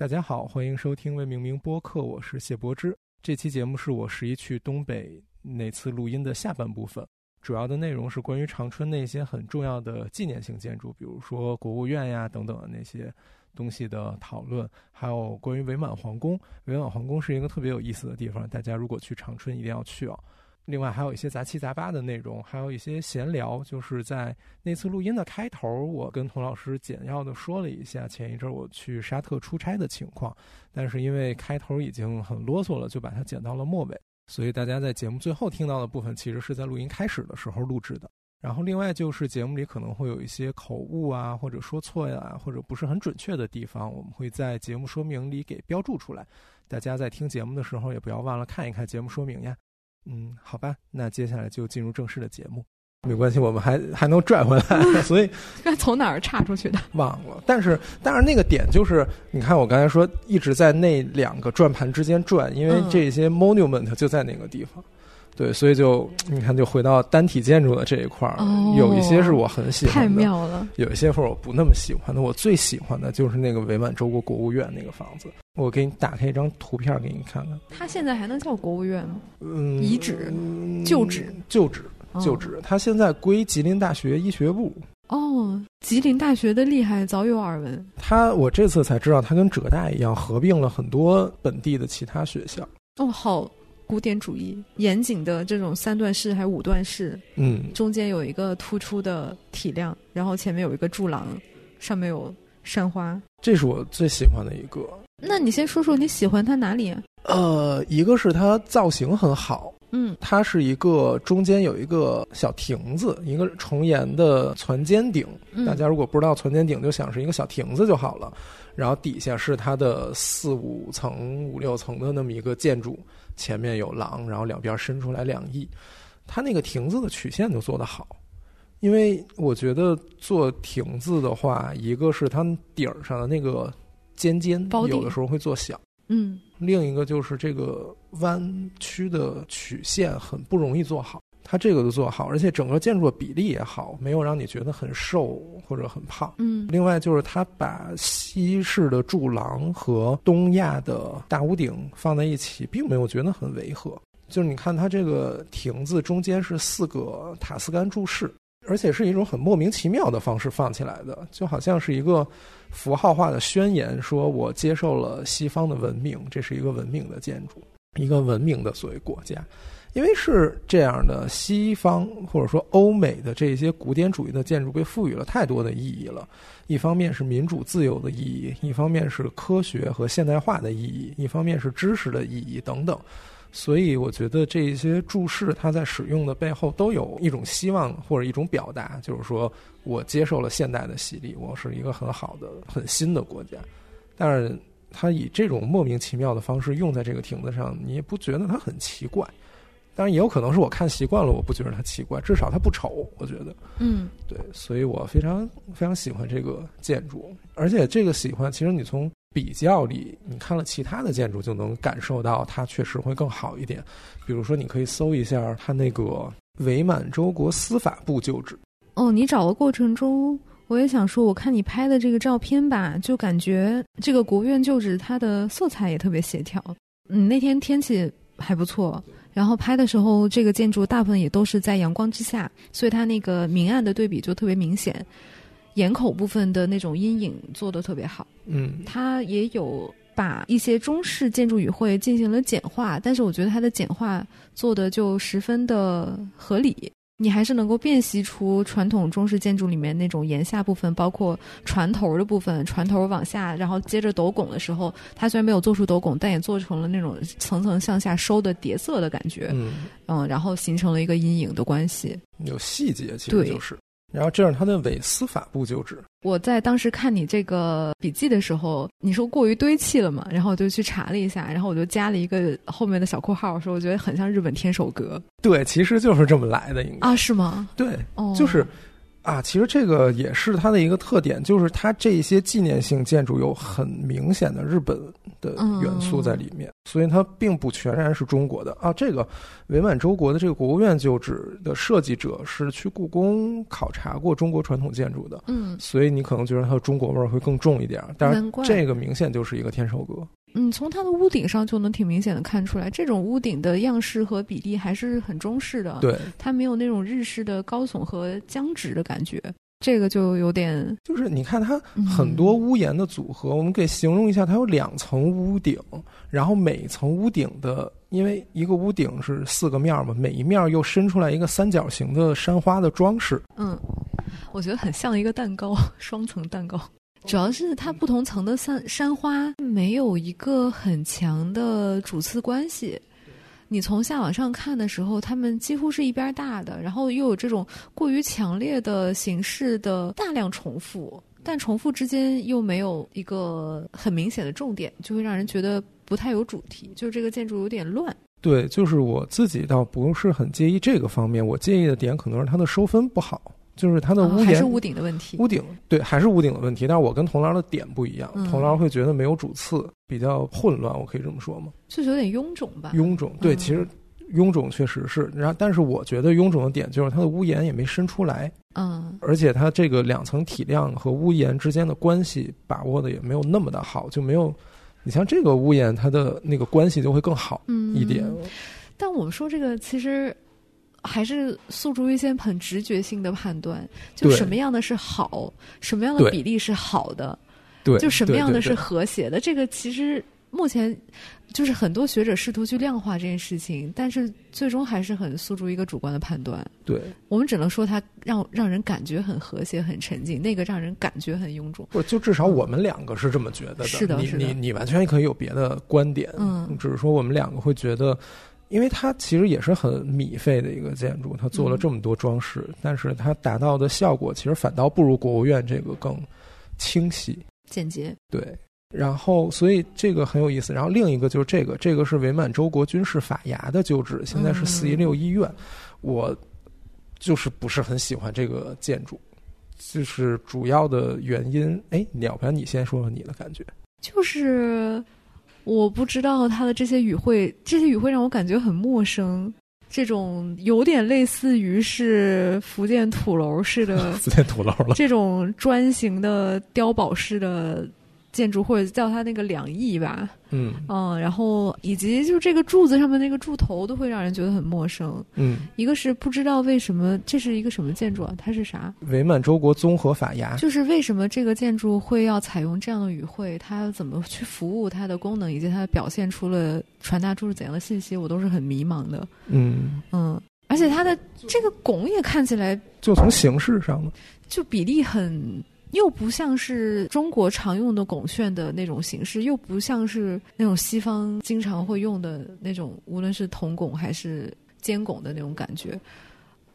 大家好，欢迎收听《为明明播客》，我是谢柏之。这期节目是我十一去东北那次录音的下半部分，主要的内容是关于长春那些很重要的纪念性建筑，比如说国务院呀等等的那些东西的讨论，还有关于伪满皇宫。伪满皇宫是一个特别有意思的地方，大家如果去长春一定要去哦。另外还有一些杂七杂八的内容，还有一些闲聊。就是在那次录音的开头，我跟童老师简要的说了一下前一阵我去沙特出差的情况，但是因为开头已经很啰嗦了，就把它剪到了末尾。所以大家在节目最后听到的部分，其实是在录音开始的时候录制的。然后另外就是节目里可能会有一些口误啊，或者说错呀，或者不是很准确的地方，我们会在节目说明里给标注出来。大家在听节目的时候，也不要忘了看一看节目说明呀。嗯，好吧，那接下来就进入正式的节目。没关系，我们还还能拽回来。所以，那从哪儿岔出去的？忘了。但是，但是那个点就是，你看我刚才说一直在那两个转盘之间转，因为这些 monument 就在那个地方。对，所以就你看，就回到单体建筑的这一块儿，有一些是我很喜欢的，太妙了。有一些是我不那么喜欢的，我最喜欢的就是那个伪满洲国国务院那个房子。我给你打开一张图片给你看看。它现在还能叫国务院吗？嗯，遗址、旧址、旧址、旧址。它现在归吉林大学医学部。哦，吉林大学的厉害，早有耳闻。它，我这次才知道，它跟浙大一样，合并了很多本地的其他学校。哦，好。古典主义严谨的这种三段式还是五段式？嗯，中间有一个突出的体量，然后前面有一个柱廊，上面有山花。这是我最喜欢的一个。那你先说说你喜欢它哪里？呃，一个是它造型很好，嗯，它是一个中间有一个小亭子，一个重檐的攒尖顶。大家如果不知道攒尖顶，就想是一个小亭子就好了。然后底下是它的四五层、五六层的那么一个建筑。前面有廊，然后两边伸出来两翼，它那个亭子的曲线就做得好，因为我觉得做亭子的话，一个是它顶儿上的那个尖尖，有的时候会做小，嗯，另一个就是这个弯曲的曲线很不容易做好。它这个都做好，而且整个建筑的比例也好，没有让你觉得很瘦或者很胖。嗯，另外就是它把西式的柱廊和东亚的大屋顶放在一起，并没有觉得很违和。就是你看它这个亭子中间是四个塔斯干柱式，而且是一种很莫名其妙的方式放起来的，就好像是一个符号化的宣言，说我接受了西方的文明，这是一个文明的建筑，一个文明的所谓国家。因为是这样的，西方或者说欧美的这些古典主义的建筑被赋予了太多的意义了。一方面是民主自由的意义，一方面是科学和现代化的意义，一方面是知识的意义等等。所以，我觉得这些注释它在使用的背后都有一种希望或者一种表达，就是说我接受了现代的洗礼，我是一个很好的、很新的国家。但是，它以这种莫名其妙的方式用在这个亭子上，你也不觉得它很奇怪。当然也有可能是我看习惯了，我不觉得它奇怪，至少它不丑。我觉得，嗯，对，所以我非常非常喜欢这个建筑，而且这个喜欢，其实你从比较里，你看了其他的建筑，就能感受到它确实会更好一点。比如说，你可以搜一下它那个伪满洲国司法部旧址。哦，你找的过程中，我也想说，我看你拍的这个照片吧，就感觉这个国务院旧址它的色彩也特别协调。嗯，那天天气还不错。然后拍的时候，这个建筑大部分也都是在阳光之下，所以它那个明暗的对比就特别明显。檐口部分的那种阴影做的特别好。嗯，它也有把一些中式建筑语汇进行了简化，但是我觉得它的简化做的就十分的合理。你还是能够辨析出传统中式建筑里面那种檐下部分，包括船头的部分，船头往下，然后接着斗拱的时候，它虽然没有做出斗拱，但也做成了那种层层向下收的叠色的感觉。嗯，嗯，然后形成了一个阴影的关系。有细节，其实就是。然后这是他的伪司法部就职。我在当时看你这个笔记的时候，你说过于堆砌了嘛？然后我就去查了一下，然后我就加了一个后面的小括号，说我觉得很像日本天守阁。对，其实就是这么来的，应该啊？是吗？对，哦，就是啊，其实这个也是它的一个特点，就是它这些纪念性建筑有很明显的日本的元素在里面，所以它并不全然是中国的啊。这个伪满洲国的这个国务院旧址的设计者是去故宫考察过中国传统建筑的，嗯所以你可能觉得它的中国味儿会更重一点，但是这个明显就是一个天守阁。嗯，从它的屋顶上就能挺明显的看出来，这种屋顶的样式和比例还是很中式的，，对，它没有那种日式的高耸和僵直的感觉，这个就有点就是你看它嗯很多屋檐的组合，我们给形容一下，它有两层屋顶，然后每层屋顶的，因为一个屋顶是四个面儿嘛，每一面儿又伸出来一个三角形的山花的装饰。嗯，我觉得很像一个蛋糕，双层蛋糕。主要是它不同层的山山花没有一个很强的主次关系。你从下往上看的时候，它们几乎是一边大的，然后又有这种过于强烈的形式的大量重复，但重复之间又没有一个很明显的重点，就会让人觉得不太有主题，就这个建筑有点乱。对，就是我自己倒不是很介意这个方面，我介意的点可能是它的收分不好，就是它的屋檐、是屋顶的问题。屋顶对，还是屋顶的问题。但是我跟同僚的点不一样，嗯同僚会觉得没有主次，比较混乱，我可以这么说吗？就是有点臃肿吧。臃肿，对，嗯其实臃肿确实是。然后，但是我觉得臃肿的点就是它的屋檐也没伸出来，嗯而且它这个两层体量和屋檐之间的关系把握的也没有那么的好，就没有。你像这个屋檐，它的那个关系就会更好嗯一点。但我们说这个其实还是诉诸于一些很直觉性的判断，就什么样的是好，什么样的比例是好的，对，就什么样的是和谐的。这个其实目前就是很多学者试图去量化这件事情，但是最终还是很诉诸一个主观的判断。对，我们只能说它让让人感觉很和谐、很沉静，那个让人感觉很臃肿。不就至少我们两个是这么觉得的。你是的是的你你完全可以有别的观点，嗯只是说我们两个会觉得。因为它其实也是很米费的一个建筑，它做了嗯这么多装饰，但是它达到的效果其实反倒不如国务院这个更清晰。简洁，对，然后所以这个很有意思。然后另一个就是这个，这个是伪满洲国军事法衙的旧址，现在是四一六医院。我就是不是很喜欢这个建筑，就是主要的原因。哎，要不然你先说说你的感觉。就是我不知道他的这些语汇，这些语汇让我感觉很陌生。这种有点类似于是福建土楼式的 福建土楼了，这种砖形的碉堡式的建筑，或者叫它那个两翼吧，嗯嗯，然后以及就这个柱子上面那个柱头都会让人觉得很陌生。嗯，一个是不知道为什么这是一个什么建筑啊？它是啥？伪满洲国综合法衙。就是为什么这个建筑会要采用这样的语汇？它要怎么去服务它的功能，以及它表现出了传达出了怎样的信息，我都是很迷茫的。嗯，嗯，而且它的这个拱也看起来就从形式上呢，就比例很，又不像是中国常用的拱券的那种形式，又不像是那种西方经常会用的那种，无论是筒拱还是尖拱的那种感觉，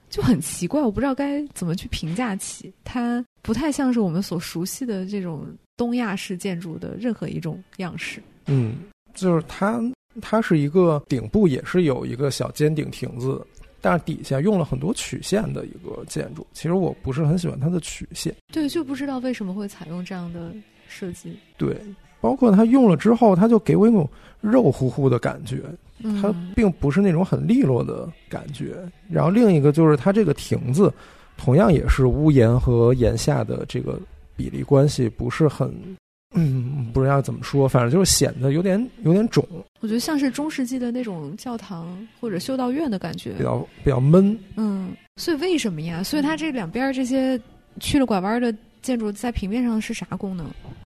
就很奇怪。我不知道该怎么去评价起它，不太像是我们所熟悉的这种东亚式建筑的任何一种样式。嗯，就是它，它是一个顶部也是有一个小尖顶亭子，但是底下用了很多曲线的一个建筑。其实我不是很喜欢它的曲线，对，就不知道为什么会采用这样的设计。对，包括它用了之后，它就给我一种肉乎乎的感觉，嗯，它并不是那种很利落的感觉。然后另一个就是它这个亭子，同样也是屋檐和檐下的这个比例关系不是很。嗯，不知道怎么说，反正就是显得有点有点肿，我觉得像是中世纪的那种教堂或者修道院的感觉。比较比较闷。嗯，所以为什么呀？所以它这两边这些去了拐弯的建筑在平面上是啥功能？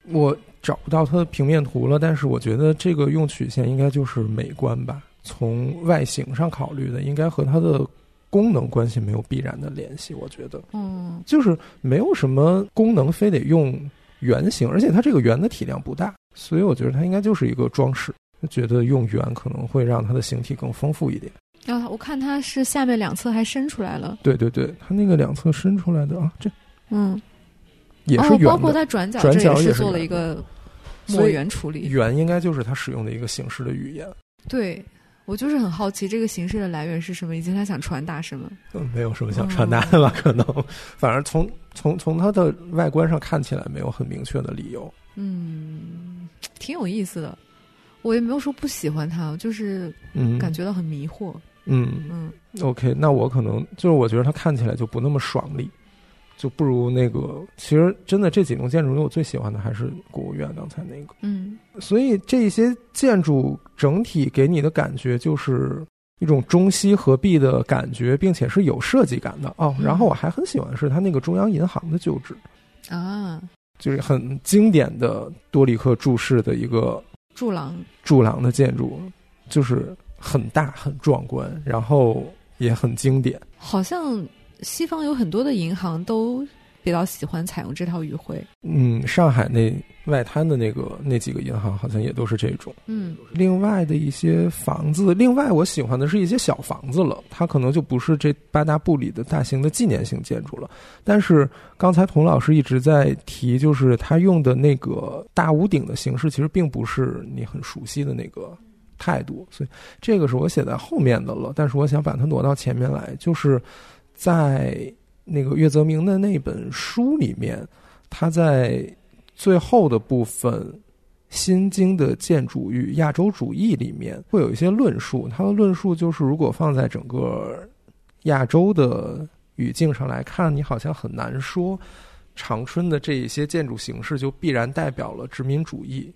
我找不到它的平面图了，但是我觉得这个用曲线应该就是美观吧。从外形上考虑的，应该和它的功能关系没有必然的联系。我觉得嗯就是没有什么功能非得用圆形，而且它这个圆的体量不大，所以我觉得它应该就是一个装饰。就觉得用圆可能会让它的形体更丰富一点。然后我看它是下面两侧还伸出来了，对对对，它那个两侧伸出来的啊，这嗯，也是哦，圆的。包括它转角转这也是角也是做了一个抹圆处理。圆应该就是它使用的一个形式的语言。对，我就是很好奇这个形式的来源是什么，以及他想传达什么。嗯，没有什么想传达的吧？可能，反正从从从它的外观上看起来没有很明确的理由。嗯，挺有意思的。我也没有说不喜欢它，就是嗯，感觉到很迷惑。嗯嗯，OK，那我可能就是我觉得它看起来就不那么爽利，就不如那个。其实真的这几栋建筑里，我最喜欢的还是国务院刚才那个。嗯所以这些建筑整体给你的感觉就是一种中西合璧的感觉，并且是有设计感的哦。嗯然后我还很喜欢的是它那个中央银行的旧址，啊，就是很经典的多里克柱式的一个柱廊。柱廊的建筑，就是很大很壮观，然后也很经典。好像西方有很多的银行都比较喜欢采用这套语汇。嗯，上海那外滩的那个那几个银行好像也都是这种。嗯另外的一些房子，另外我喜欢的是一些小房子了，它可能就不是这八大部里的大型的纪念性建筑了。但是刚才童老师一直在提，就是他用的那个大屋顶的形式，其实并不是你很熟悉的那个态度，所以这个是我写在后面的了。但是我想把它挪到前面来，就是在那个岳泽明的那本书里面，他在最后的部分。新经的建筑与亚洲主义里面会有一些论述，他的论述就是，如果放在整个亚洲的语境上来看，你好像很难说长春的这一些建筑形式就必然代表了殖民主义。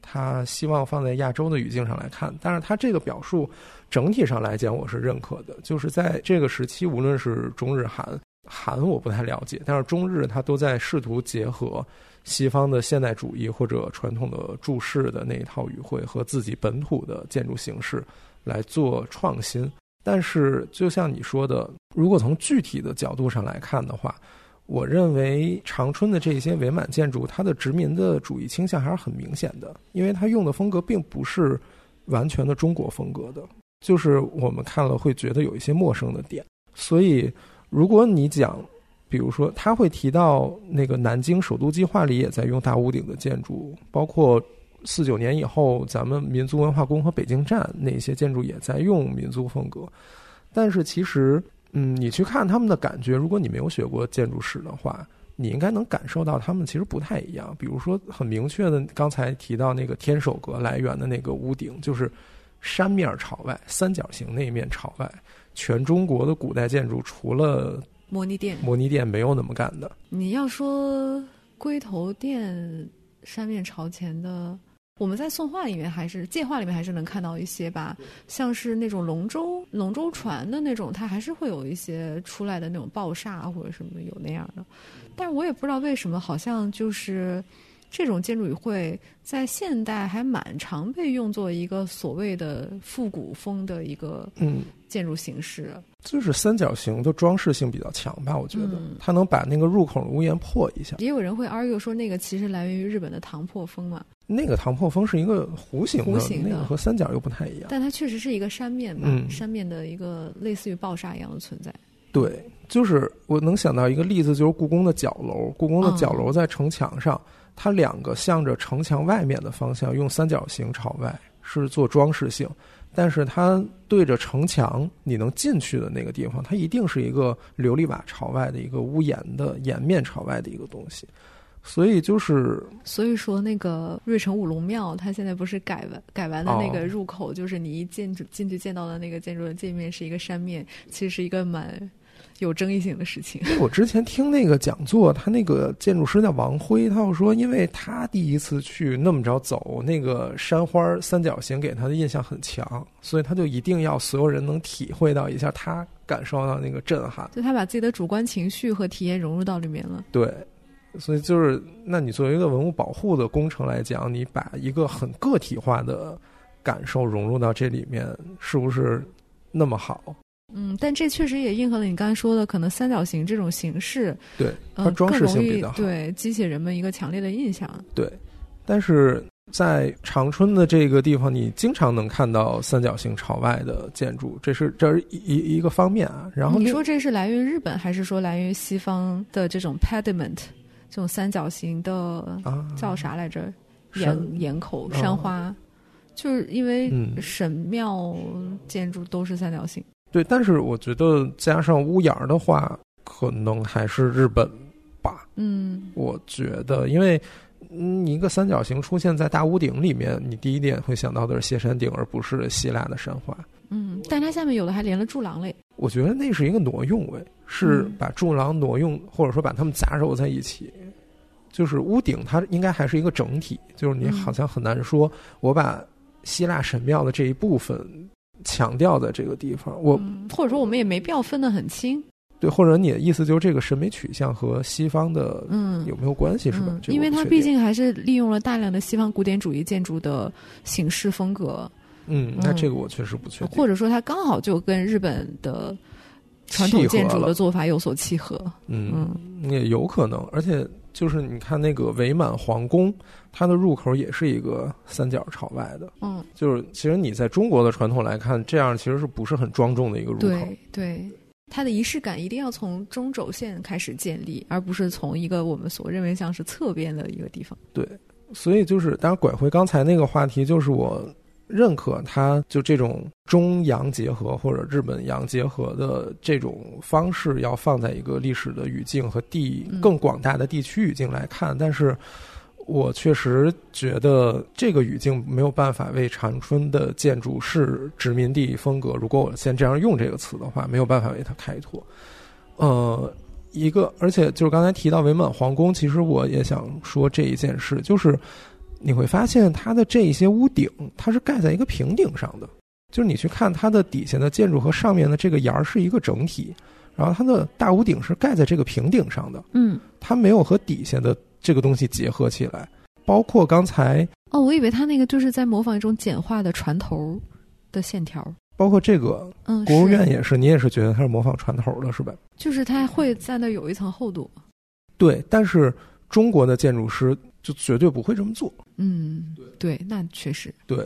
他希望放在亚洲的语境上来看，但是他这个表述整体上来讲，我是认可的。就是在这个时期，无论是中日韩，韩我不太了解，但是中日他都在试图结合西方的现代主义或者传统的注释的那一套语汇和自己本土的建筑形式来做创新。但是，就像你说的，如果从具体的角度上来看的话，我认为长春的这些伪满建筑，它的殖民的主义倾向还是很明显的，因为它用的风格并不是完全的中国风格的，就是我们看了会觉得有一些陌生的点。所以，如果你讲，比如说他会提到那个南京首都计划里也在用大屋顶的建筑，包括四九年以后咱们民族文化宫和北京站那些建筑也在用民族风格，但是其实。嗯，你去看他们的感觉，如果你没有学过建筑史的话，你应该能感受到他们其实不太一样。比如说，很明确的，刚才提到那个天守阁来源的那个屋顶，就是山面朝外，三角形那一面朝外。全中国的古代建筑，除了模拟殿，模拟殿没有那么干的。你要说龟头殿山面朝前的。我们在宋画里面还是界画里面还是能看到一些吧，像是那种龙舟龙舟船的那种，它还是会有一些出来的那种爆煞或者什么有那样的，但是我也不知道为什么，好像就是这种建筑语汇在现代还蛮常被用作一个所谓的复古风的一个嗯建筑形式，就是三角形的装饰性比较强吧，我觉得、嗯、它能把那个入口的屋檐破一下。也有人会 argue 说那个其实来源于日本的唐破风嘛。那个唐破风是一个弧形的，弧形的那个和三角又不太一样。但它确实是一个山面吧，嗯、山面的一个类似于爆煞一样的存在。对，就是我能想到一个例子，就是故宫的角楼。故宫的角楼在城墙上，嗯、它两个向着城墙外面的方向用三角形朝外，是做装饰性。但是它对着城墙，你能进去的那个地方，它一定是一个琉璃瓦朝外的一个屋檐的檐面朝外的一个东西。所以就是，所以说那个瑞城五龙庙，它现在不是改完改完的那哦个入口，就是你一进进去见到的那个建筑的界面是一个山面，其实是一个蛮有争议性的事情。我之前听那个讲座，他那个建筑师叫王辉，他又说，因为他第一次去那么着走那个山花三角形，给他的印象很强，所以他就一定要所有人能体会到一下他感受到那个震撼。就他把自己的主观情绪和体验融入到里面了。对。所以就是，那你作为一个文物保护的工程来讲，你把一个很个体化的感受融入到这里面，是不是那么好？嗯，但这确实也应和了你刚才说的，可能三角形这种形式，对它装饰性比较好，呃、对激起人们一个强烈的印象。对，但是在长春的这个地方，你经常能看到三角形朝外的建筑，这是这是一一个方面啊。然后你说这是来源于日本，还是说来源于西方的这种 pediment？这种三角形的啊，叫啥来着？檐檐口山花，就是因为嗯神庙建筑都是三角形。对，但是我觉得加上屋檐儿的话，可能还是日本吧。嗯我觉得，因为嗯，一个三角形出现在大屋顶里面，你第一点会想到的是谢山顶，而不是希腊的神话。嗯，但它下面有的还连了柱廊嘞。我觉得那是一个挪用位，是嗯把柱廊挪用，或者说把它们杂糅在一起。就是屋顶，它应该还是一个整体，就是你嗯好像很难说，我把希腊神庙的这一部分强调在这个地方。我嗯，或者说我们也没必要分得很清。对，或者你的意思就是这个审美取向和西方的嗯，有没有关系，是吧？嗯因为它毕竟还是利用了大量的西方古典主义建筑的形式风格，嗯，那嗯这个我确实不确定。或者说它刚好就跟日本的传统建筑的做法有所契合。嗯，也有可能，而且就是你看那个伪满皇宫，它的入口也是一个三角朝外的。嗯，就是其实你在中国的传统来看，这样其实是不是很庄重的一个入口？对对，它的仪式感一定要从中轴线开始建立，而不是从一个我们所认为像是侧边的一个地方。对所以就是，当然拐回刚才那个话题，就是我认可它就这种中洋结合或者日本洋结合的这种方式，要放在一个历史的语境和地更广大的地区语境来看，但是。我确实觉得这个语境没有办法为长春的建筑是殖民地风格。如果我先这样用这个词的话，没有办法为它开拓。呃，一个，而且就是刚才提到伪满皇宫，其实我也想说这一件事，就是你会发现它的这一些屋顶，它是盖在一个平顶上的，就是你去看它的底下的建筑和上面的这个檐儿是一个整体，然后它的大屋顶是盖在这个平顶上的，嗯，它没有和底下的这个东西结合起来。包括刚才，哦，我以为它那个就是在模仿一种简化的船头的线条。包括这个嗯，国务院也是，你也是觉得它是模仿船头的，是吧？就是它会在那有一层厚度。对，但是中国的建筑师就绝对不会这么做。嗯，对，那确实，对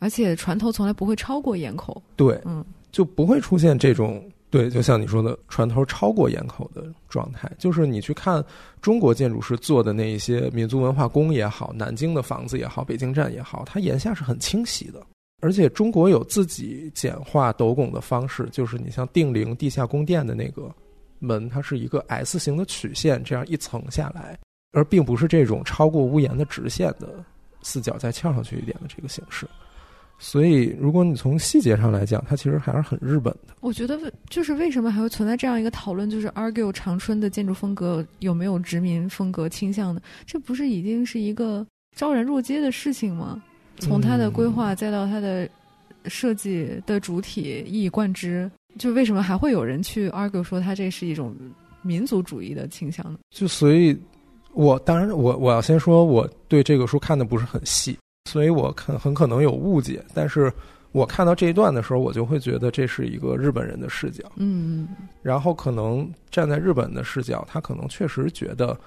而且船头从来不会超过檐口。对，嗯就不会出现这种对，就像你说的，船头超过檐口的状态。就是你去看中国建筑师做的那一些民族文化宫也好，南京的房子也好，北京站也好，它檐下是很清晰的。而且中国有自己简化斗拱的方式，就是你像定陵地下宫殿的那个门，它是一个 S 型的曲线，这样一层下来，而并不是这种超过屋檐的直线的四角再翘上去一点的这个形式。所以，如果你从细节上来讲，它其实还是很日本的。我觉得就是为什么还会存在这样一个讨论，就是 argue 长春的建筑风格有没有殖民风格倾向呢？这不是已经是一个昭然若揭的事情吗？从它的规划再到它的设计的主体一以贯之，就为什么还会有人去 argue 说它这是一种民族主义的倾向呢？就所以，我当然我我要先说，我对这个书看的不是很细，所以我看很可能有误解。但是我看到这一段的时候，我就会觉得这是一个日本人的视角。嗯然后可能站在日本的视角，他可能确实觉得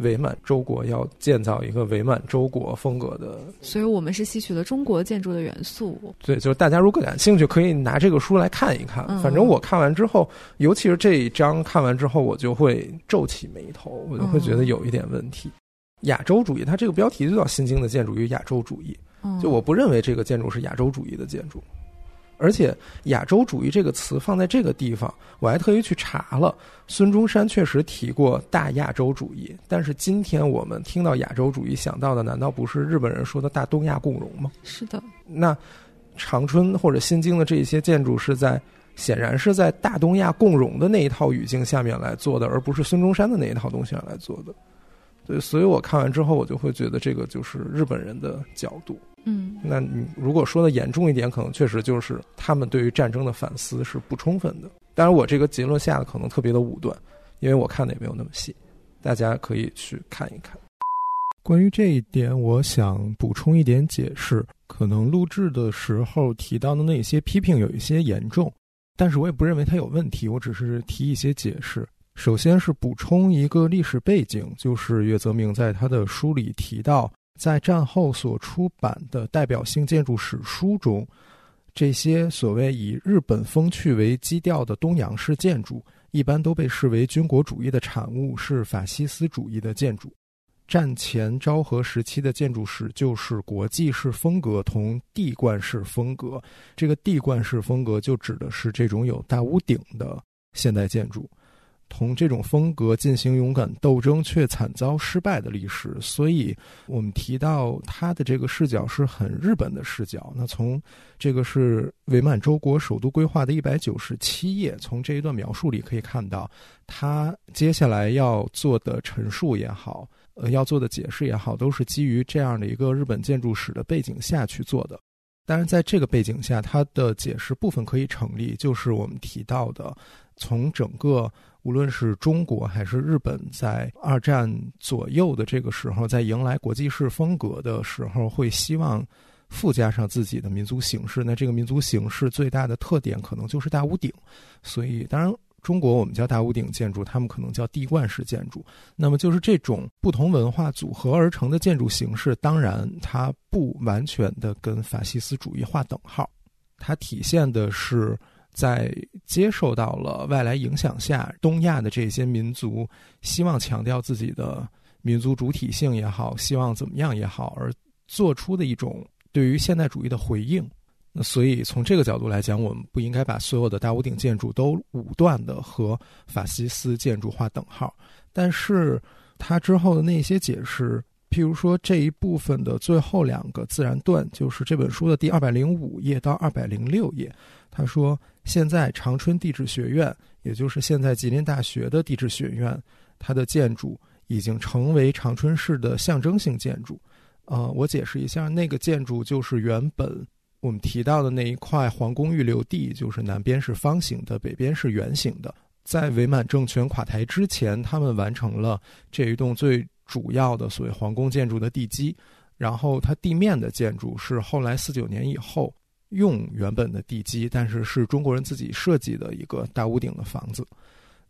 伪满洲国要建造一个伪满洲国风格的。所以我们是吸取了中国建筑的元素。对，就是大家如果感兴趣，可以拿这个书来看一看。嗯反正我看完之后，尤其是这一章看完之后，我就会皱起眉头，我就会觉得有一点问题。亚洲主义，它这个标题就叫《新京的建筑与亚洲主义》。嗯，就我不认为这个建筑是亚洲主义的建筑，而且“亚洲主义”这个词放在这个地方，我还特意去查了，孙中山确实提过大亚洲主义，但是今天我们听到亚洲主义想到的，难道不是日本人说的大东亚共荣吗？是的，那长春或者新京的这些建筑是在显然是在大东亚共荣的那一套语境下面来做的，而不是孙中山的那一套东西上来做的。对，所以我看完之后，我就会觉得这个就是日本人的角度。嗯那你如果说的严重一点，可能确实就是他们对于战争的反思是不充分的。当然，我这个结论下的可能特别的武断，因为我看的也没有那么细，大家可以去看一看。关于这一点，我想补充一点解释。可能录制的时候提到的那些批评有一些严重，但是我也不认为它有问题，我只是提一些解释。首先是补充一个历史背景，就是岳泽明在他的书里提到，在战后所出版的代表性建筑史书中，这些所谓以日本风趣为基调的东洋式建筑，一般都被视为军国主义的产物，是法西斯主义的建筑。战前昭和时期的建筑史就是国际式风格同地冠式风格。这个地冠式风格就指的是这种有大屋顶的现代建筑。同这种风格进行勇敢斗争却惨遭失败的历史，所以我们提到他的这个视角是很日本的视角。那从这个是伪满洲国首都规划的一百九十七页，从这一段描述里可以看到，他接下来要做的陈述也好，呃，要做的解释也好，都是基于这样的一个日本建筑史的背景下去做的。当然，在这个背景下，他的解释部分可以成立，就是我们提到的，从整个。无论是中国还是日本，在二战左右的这个时候，在迎来国际式风格的时候，会希望附加上自己的民族形式。那这个民族形式最大的特点可能就是大屋顶。所以，当然中国我们叫大屋顶建筑，他们可能叫地冠式建筑。那么，就是这种不同文化组合而成的建筑形式，当然它不完全的跟法西斯主义划等号，它体现的是。在接受到了外来影响下，东亚的这些民族希望强调自己的民族主体性也好，希望怎么样也好，而做出的一种对于现代主义的回应。那所以从这个角度来讲，我们不应该把所有的大屋顶建筑都武断的和法西斯建筑划等号。但是他之后的那些解释，譬如说这一部分的最后两个自然段，就是这本书的第二百零五页到二百零六页，他说。现在长春地质学院，也就是现在吉林大学的地质学院，它的建筑已经成为长春市的象征性建筑。呃，我解释一下，那个建筑就是原本我们提到的那一块皇宫预留地，就是南边是方形的，北边是圆形的。在伪满政权垮台之前，他们完成了这一栋最主要的所谓皇宫建筑的地基，然后它地面的建筑是后来四九年以后。用原本的地基，但是是中国人自己设计的一个大屋顶的房子。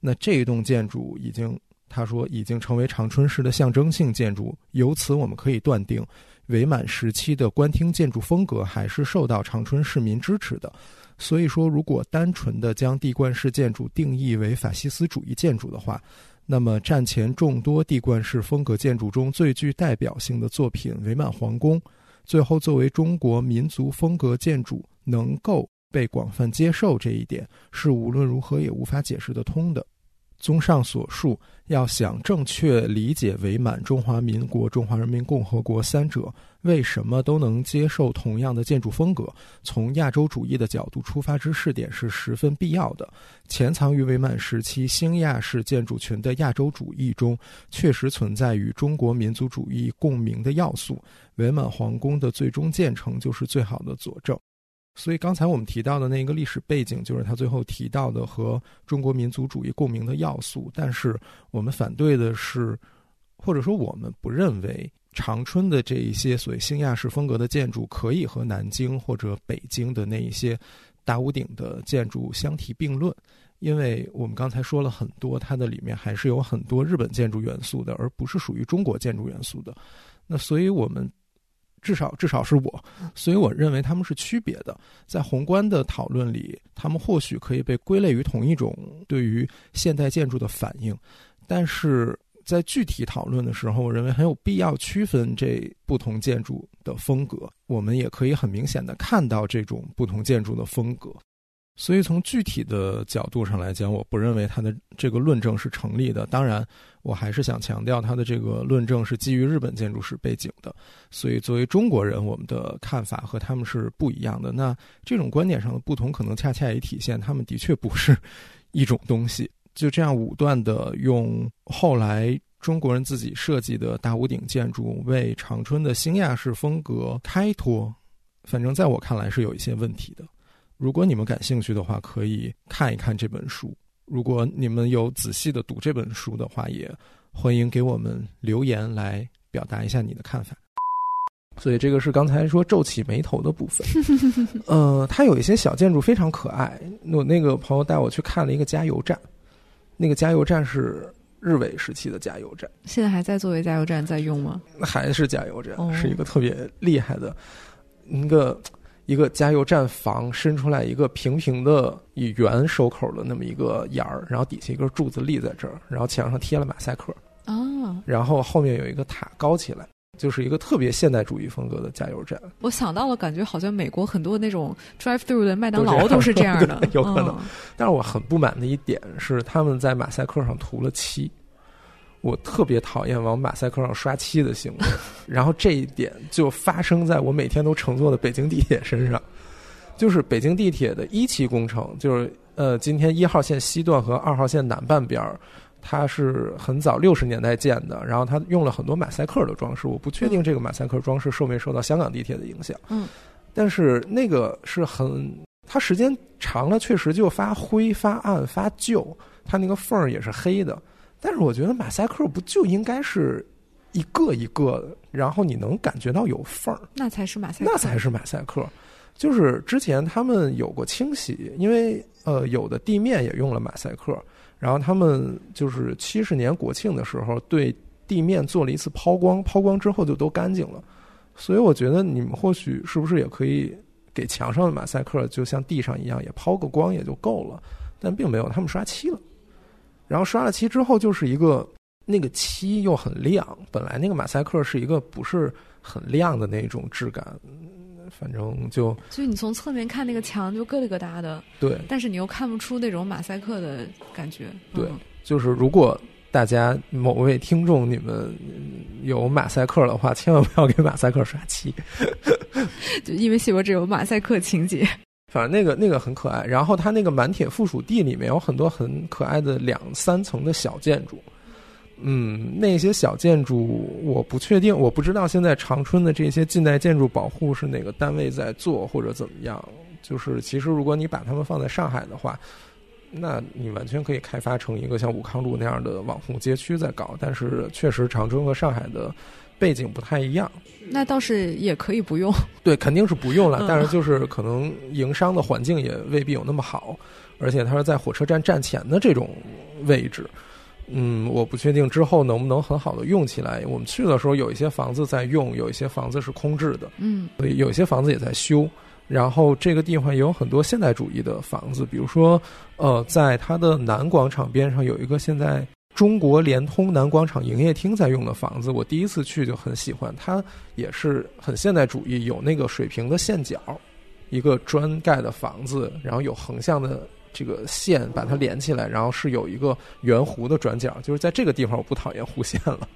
那这一栋建筑已经，他说已经成为长春市的象征性建筑。由此我们可以断定，伪满时期的官厅建筑风格还是受到长春市民支持的。所以说，如果单纯的将地冠式建筑定义为法西斯主义建筑的话，那么战前众多地冠式风格建筑中最具代表性的作品——伪满皇宫。最后，作为中国民族风格建筑能够被广泛接受，这一点是无论如何也无法解释得通的。综上所述，要想正确理解伪满、中华民国、中华人民共和国三者为什么都能接受同样的建筑风格，从亚洲主义的角度出发之试点是十分必要的。潜藏于伪满时期新亚式建筑群的亚洲主义中，确实存在与中国民族主义共鸣的要素。伪满皇宫的最终建成就是最好的佐证。所以刚才我们提到的那个历史背景，就是他最后提到的和中国民族主义共鸣的要素。但是我们反对的是，或者说我们不认为长春的这一些所谓新亚式风格的建筑可以和南京或者北京的那一些大屋顶的建筑相提并论，因为我们刚才说了很多，它的里面还是有很多日本建筑元素的，而不是属于中国建筑元素的。那所以我们。至少，至少是我，所以我认为他们是区别的。在宏观的讨论里，他们或许可以被归类于同一种对于现代建筑的反应，但是在具体讨论的时候，我认为很有必要区分这不同建筑的风格。我们也可以很明显的看到这种不同建筑的风格。所以从具体的角度上来讲，我不认为他的这个论证是成立的。当然，我还是想强调他的这个论证是基于日本建筑史背景的。所以，作为中国人，我们的看法和他们是不一样的。那这种观点上的不同，可能恰恰也体现他们的确不是一种东西。就这样武断的用后来中国人自己设计的大屋顶建筑为长春的新亚式风格开脱，反正在我看来是有一些问题的。如果你们感兴趣的话，可以看一看这本书。如果你们有仔细的读这本书的话，也欢迎给我们留言来表达一下你的看法。所以这个是刚才说皱起眉头的部分。呃，它有一些小建筑非常可爱。我那个朋友带我去看了一个加油站，那个加油站是日伪时期的加油站，现在还在作为加油站在用吗？还是加油站，是一个特别厉害的一个。一个加油站房伸出来一个平平的以圆收口的那么一个眼儿，然后底下一根柱子立在这儿，然后墙上贴了马赛克。哦，啊，然后后面有一个塔高起来，就是一个特别现代主义风格的加油站。我想到了，感觉好像美国很多那种 drive through 的麦当劳都是这样的 对，有可能嗯但是我很不满的一点是，他们在马赛克上涂了漆。我特别讨厌往马赛克上刷漆的行为，然后这一点就发生在我每天都乘坐的北京地铁身上。就是北京地铁的一期工程，就是呃，今天一号线西段和二号线南半边儿，它是很早六十年代建的，然后它用了很多马赛克的装饰。我不确定这个马赛克装饰受没受到香港地铁的影响，嗯，但是那个是很，它时间长了确实就发灰、发暗、发旧，它那个缝儿也是黑的。但是我觉得马赛克不就应该是一个一个的，然后你能感觉到有缝儿，那才是马赛克，那才是马赛克。就是之前他们有过清洗，因为呃有的地面也用了马赛克，然后他们就是七十年国庆的时候对地面做了一次抛光，抛光之后就都干净了。所以我觉得你们或许是不是也可以给墙上的马赛克，就像地上一样，也抛个光也就够了。但并没有，他们刷漆了。然后刷了漆之后，就是一个那个漆又很亮，本来那个马赛克是一个不是很亮的那种质感，反正就就是你从侧面看那个墙就疙里疙瘩的，对，但是你又看不出那种马赛克的感觉。对嗯就是如果大家某位听众你们嗯有马赛克的话，千万不要给马赛克刷漆。就因为戏文只有马赛克情节。反正那个那个很可爱，然后它那个满铁附属地里面有很多很可爱的两三层的小建筑，嗯，那些小建筑我不确定，我不知道现在长春的这些近代建筑保护是哪个单位在做或者怎么样。就是其实如果你把它们放在上海的话，那你完全可以开发成一个像武康路那样的网红街区在搞，但是确实长春和上海的背景不太一样。那倒是也可以不用。对，肯定是不用了嗯，但是就是可能营商的环境也未必有那么好，而且它是在火车站站前的这种位置，嗯，我不确定之后能不能很好的用起来。我们去的时候有一些房子在用，有一些房子是空置的，嗯所以有一些房子也在修。然后这个地方也有很多现代主义的房子，比如说，呃，在它的南广场边上有一个现在中国联通南广场营业厅在用的房子，我第一次去就很喜欢，它也是很现代主义，有那个水平的线角，一个砖盖的房子，然后有横向的这个线把它连起来，然后是有一个圆弧的转角，就是在这个地方我不讨厌弧线了，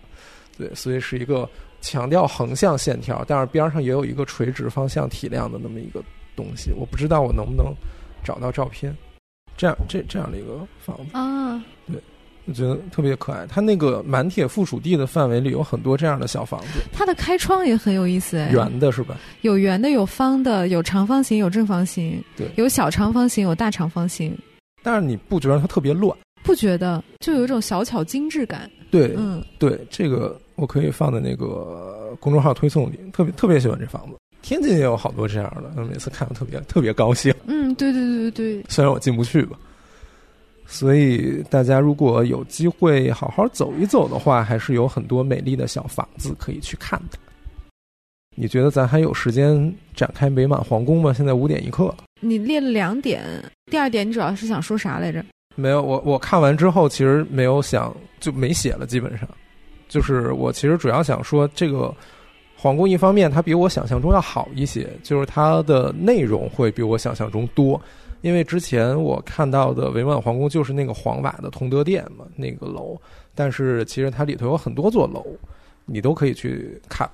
对，所以是一个强调横向线条，但是边上也有一个垂直方向体量的那么一个东西，我不知道我能不能找到照片，这样这这样的一个房子。啊，我觉得特别可爱。它那个满铁附属地的范围里有很多这样的小房子，它的开窗也很有意思哎，圆的是吧？有圆的，有方的，有长方形，有正方形，对有小长方形，有大长方形。但是你不觉得它特别乱？不觉得，就有一种小巧精致感。对，嗯，对，这个我可以放在那个公众号推送里，特别特别喜欢这房子。天津也有好多这样的，每次看我特别特别高兴。嗯，对对对对对，虽然我进不去吧。所以大家如果有机会好好走一走的话，还是有很多美丽的小房子可以去看的。你觉得咱还有时间展开美满皇宫吗？现在五点一刻了。你列了两点，第二点你主要是想说啥来着？没有，我我看完之后其实没有想就没写了，基本上就是我其实主要想说这个皇宫一方面它比我想象中要好一些，就是它的内容会比我想象中多。因为之前我看到的维曼皇宫就是那个黄瓦的同德殿嘛，那个楼，但是其实它里头有很多座楼，你都可以去看，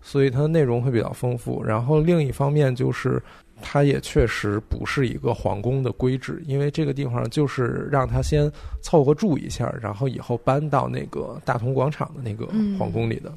所以它的内容会比较丰富。然后另一方面就是。它也确实不是一个皇宫的规制，因为这个地方就是让它先凑合住一下，然后以后搬到那个大同广场的那个皇宫里的。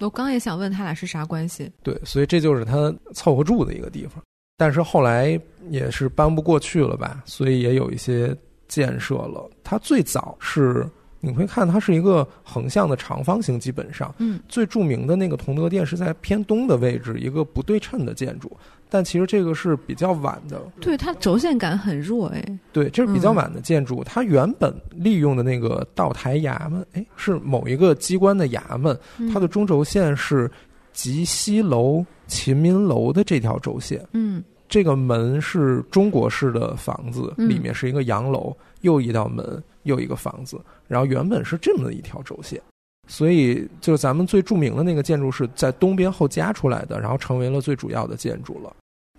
我刚也想问他俩是啥关系。对，所以这就是他凑合住的一个地方。但是后来也是搬不过去了吧，所以也有一些建设了。它最早是你会看，它是一个横向的长方形，基本上，嗯，最著名的那个同德殿是在偏东的位置，一个不对称的建筑。但其实这个是比较晚的，对它轴线感很弱哎。对，这是比较晚的建筑。它原本利用的那个道台衙门，哎，是某一个机关的衙门，嗯它的中轴线是吉西楼、秦民楼的这条轴线。嗯这个门是中国式的房子，嗯里面是一个洋楼，又一道门，又一个房子，然后原本是这么的一条轴线。所以就是咱们最著名的那个建筑是在东边后加出来的，然后成为了最主要的建筑了。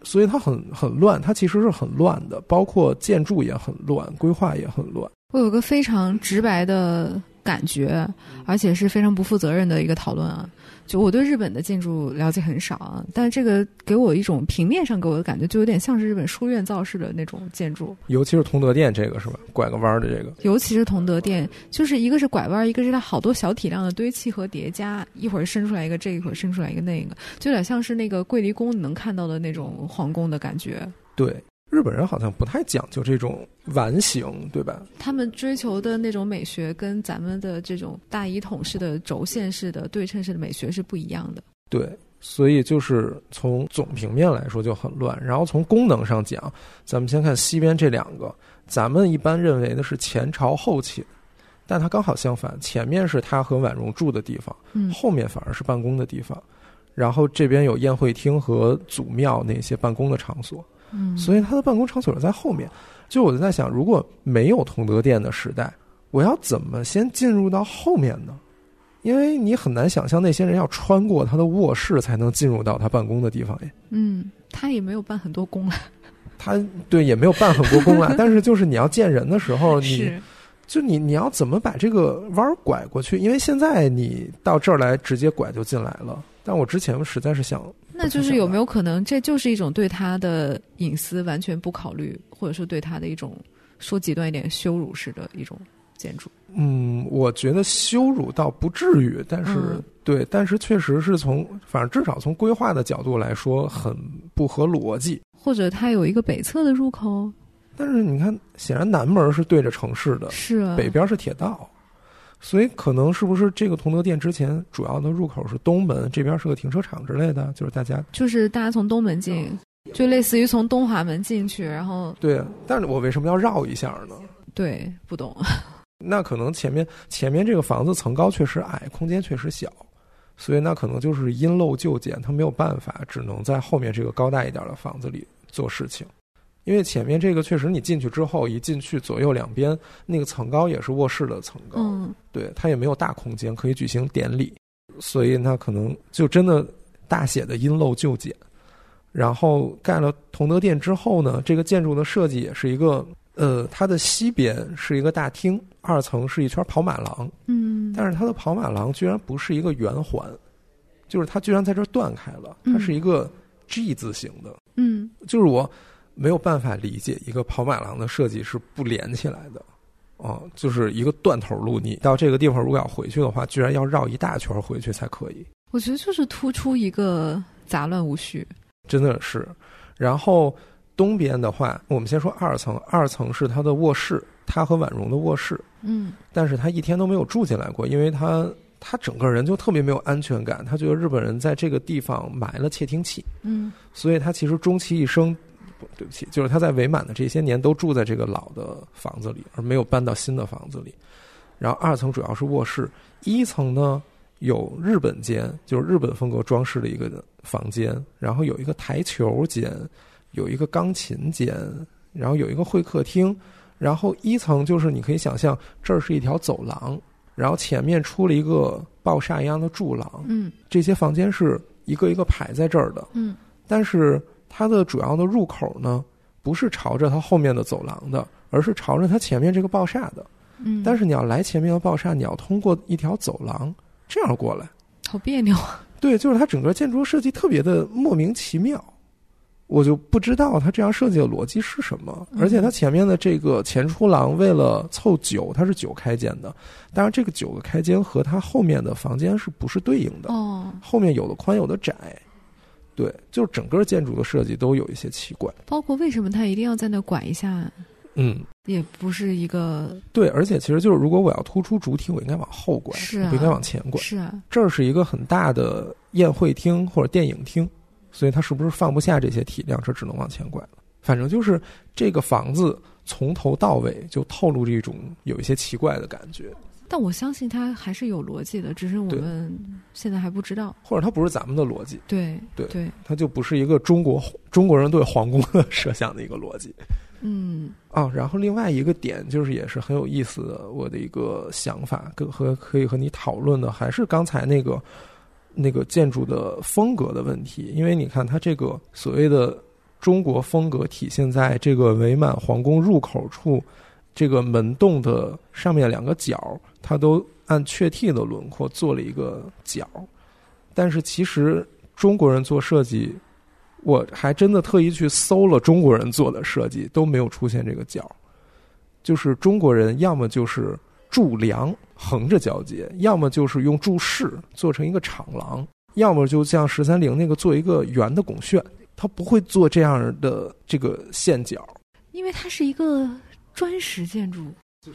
所以它很很乱，它其实是很乱的，包括建筑也很乱，规划也很乱。我有个非常直白的感觉，而且是非常不负责任的一个讨论啊。就我对日本的建筑了解很少啊，但这个给我一种平面上给我的感觉，就有点像是日本书院造式的那种建筑。尤其是同德殿这个是吧？拐个弯儿的这个。尤其是同德殿，就是一个是拐弯，一个是它好多小体量的堆砌和叠加，一会儿伸出来一个这，一会儿伸出来一个那个，就有点像是那个桂离宫你能看到的那种皇宫的感觉。对。日本人好像不太讲究这种完形，对吧？他们追求的那种美学跟咱们的这种大一统式的轴线式的对称式的美学是不一样的。对，所以就是从总平面来说就很乱。然后从功能上讲，咱们先看西边这两个，咱们一般认为的是前朝后寝，但它刚好相反，前面是他和婉容住的地方，嗯，后面反而是办公的地方。然后这边有宴会厅和祖庙那些办公的场所。嗯，所以他的办公场所在后面。就我就在想，如果没有同德殿的时代，我要怎么先进入到后面呢？因为你很难想象那些人要穿过他的卧室才能进入到他办公的地方耶。嗯，他也没有办很多工了。他对也没有办很多工啊，但是就是你要见人的时候，你是就你你要怎么把这个弯儿拐过去？因为现在你到这儿来直接拐就进来了，但我之前实在是想。那就是有没有可能，这就是一种对他的隐私完全不考虑，或者说对他的一种说极端一点羞辱式的一种建筑？嗯，我觉得羞辱倒不至于，但是、嗯对，但是确实是从，反正至少从规划的角度来说，很不合逻辑。或者它有一个北侧的入口？但是你看，显然南门是对着城市的，是啊，北边是铁道，所以可能是不是这个同德殿之前主要的入口是东门，这边是个停车场之类的，就是大家就是大家从东门进，就类似于从东华门进去，然后对。但是我为什么要绕一下呢？对不懂，那可能前面前面这个房子层高确实矮，空间确实小，所以那可能就是因陋就简，他没有办法，只能在后面这个高大一点的房子里做事情。因为前面这个确实，你进去之后一进去，左右两边那个层高也是卧室的层高，嗯，对，它也没有大空间可以举行典礼，所以那可能就真的大写的因陋就简。然后盖了同德殿之后呢，这个建筑的设计也是一个，呃，它的西边是一个大厅，二层是一圈跑马廊，嗯，但是它的跑马廊居然不是一个圆环，就是它居然在这儿断开了，它嗯。是一个 G 字形的，嗯，就是我没有办法理解一个跑马廊的设计是不连起来的，哦，就是一个断头路，你到这个地方如果要回去的话，居然要绕一大圈回去才可以，我觉得就是突出一个杂乱无序，真的是。然后东边的话，我们先说二层，二层是他的卧室，他和婉容的卧室，嗯。但是他一天都没有住进来过，因为他他整个人就特别没有安全感，他觉得日本人在这个地方埋了窃听器，嗯。所以他其实终其一生，不对不起，就是他在伪满的这些年都住在这个老的房子里，而没有搬到新的房子里。然后二层主要是卧室，一层呢有日本间，就是日本风格装饰的一个房间，然后有一个台球间，有一个钢琴间，然后有一个会客厅。然后一层就是你可以想象，这儿是一条走廊，然后前面出了一个爆煞一样的柱廊，嗯这些房间是一个一个排在这儿的。嗯但是它的主要的入口呢，不是朝着它后面的走廊的，而是朝着它前面这个爆煞的。嗯，但是你要来前面的爆煞，你要通过一条走廊这样过来。好别扭啊，对，就是它整个建筑设计特别的莫名其妙，我就不知道它这样设计的逻辑是什么。嗯而且它前面的这个前出廊为了凑九，它是九开间的，当然这个九个开间和它后面的房间是不是对应的？哦，后面有的宽，有的窄。对，就是整个建筑的设计都有一些奇怪。包括为什么他一定要在那拐一下，嗯，也不是一个对，而且其实就是如果我要突出主体，我应该往后拐，是啊不应该往前拐。是啊，这儿是一个很大的宴会厅或者电影厅，所以它是不是放不下这些体量，这只能往前拐了。反正就是这个房子从头到尾就透露着一种有一些奇怪的感觉，但我相信它还是有逻辑的，只是我们现在还不知道。或者它不是咱们的逻辑，对对对，它就不是一个中国中国人对皇宫的设想的一个逻辑。嗯啊，然后另外一个点就是也是很有意思的，我的一个想法，跟和可以和你讨论的，还是刚才那个那个建筑的风格的问题。因为你看，它这个所谓的中国风格体现在这个伪满皇宫入口处，这个门洞的上面两个角，它都按雀替的轮廓做了一个角。但是其实中国人做设计。我还真的特意去搜了中国人做的设计，都没有出现这个角。就是中国人要么就是柱梁横着交接，要么就是用柱式做成一个敞廊，要么就像十三陵那个做一个圆的拱券，他不会做这样的这个线角，因为它是一个砖石建筑。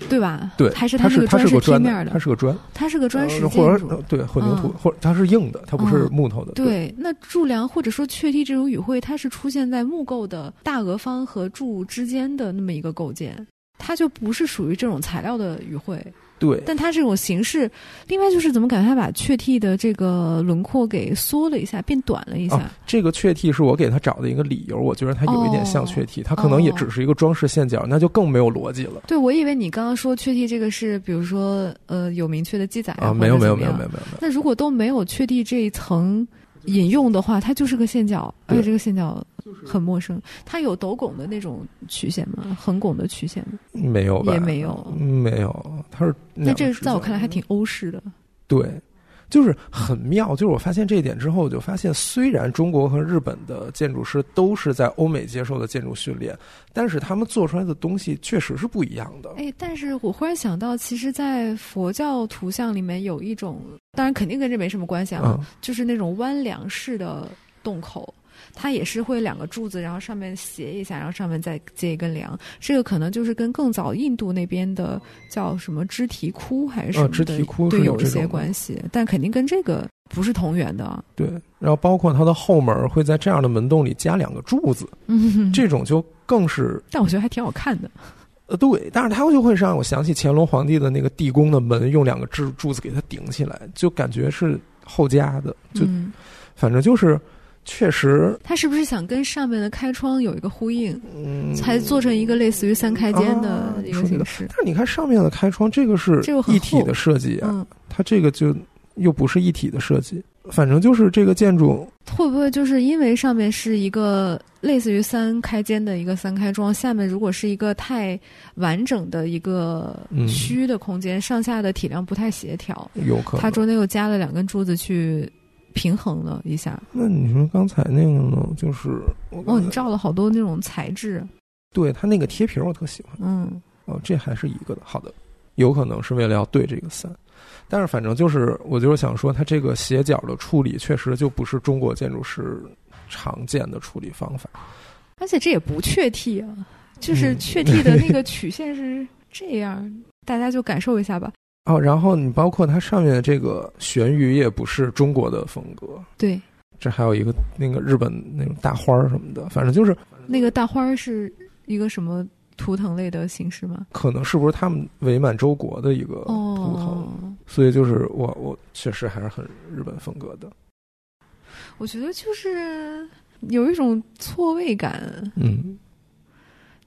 对吧？对，还是它是它是个砖面的，它是个砖，它是个砖石建筑，对混凝土，或者它是硬的，它不是木头的。对，那柱梁或者说雀替这种语汇，它是出现在木构的大额方和柱之间的那么一个构件，它就不是属于这种材料的语汇。对，但它这种形式，另外就是怎么感觉它把雀替的这个轮廓给缩了一下，变短了一下。这个雀替是我给他找的一个理由，我觉得它有一点像雀替，它可能也只是一个装饰线角，那就更没有逻辑了。对，我以为你刚刚说雀替这个是，比如说呃有明确的记载啊，没有没有没有没有没有。那如果都没有雀替这一层引用的话，它就是个线角，而且这个线角。很陌生，它有斗拱的那种曲线吗？横拱的曲线吗？没有吧？也没有，没有。它是那这个在我看来还挺欧式的。对，就是很妙。就是我发现这一点之后，我就发现，虽然中国和日本的建筑师都是在欧美接受的建筑训练，但是他们做出来的东西确实是不一样的。哎，但是我忽然想到，其实，在佛教图像里面有一种，当然肯定跟这没什么关系啊，就是那种弯梁式的洞口。它也是会两个柱子，然后上面斜一下，然后上面再接一根梁。这个可能就是跟更早印度那边的叫什么支提窟还是什么的，对有一些关系，但肯定跟这个不是同源的。对，然后包括它的后门会在这样的门洞里加两个柱子，这种就更是。但我觉得还挺好看的。呃，对，但是它就会让我想起乾隆皇帝的那个地宫的门，用两个柱柱子给它顶起来，就感觉是后加的，就反正就是。确实，他是不是想跟上面的开窗有一个呼应，才做成一个类似于三开间的一个形式？但是你看上面的开窗，这个是一体的设计啊，它这个就又不是一体的设计。反正就是这个建筑会不会就是因为上面是一个类似于三开间的一个三开窗，下面如果是一个太完整的一个虚的空间，上下的体量不太协调，有可能它中间又加了两根柱子去。平衡了一下。那你说刚才那个呢？就是哦，你照了好多那种材质。对他那个贴皮，我特喜欢。嗯，哦，这还是一个的。好的，有可能是为了要对这个三，但是反正就是，我就是想说，它这个斜角的处理确实就不是中国建筑师常见的处理方法。而且这也不确替啊，就是确替的那个曲线是这样，大家就感受一下吧。哦，然后你包括它上面的这个悬鱼也不是中国的风格，对，这还有一个那个日本那种大花儿什么的，反正就是那个大花儿是一个什么图腾类的形式吗？可能是不是他们伪满洲国的一个图腾？所以就是我我确实还是很日本风格的。我觉得就是有一种错位感，嗯，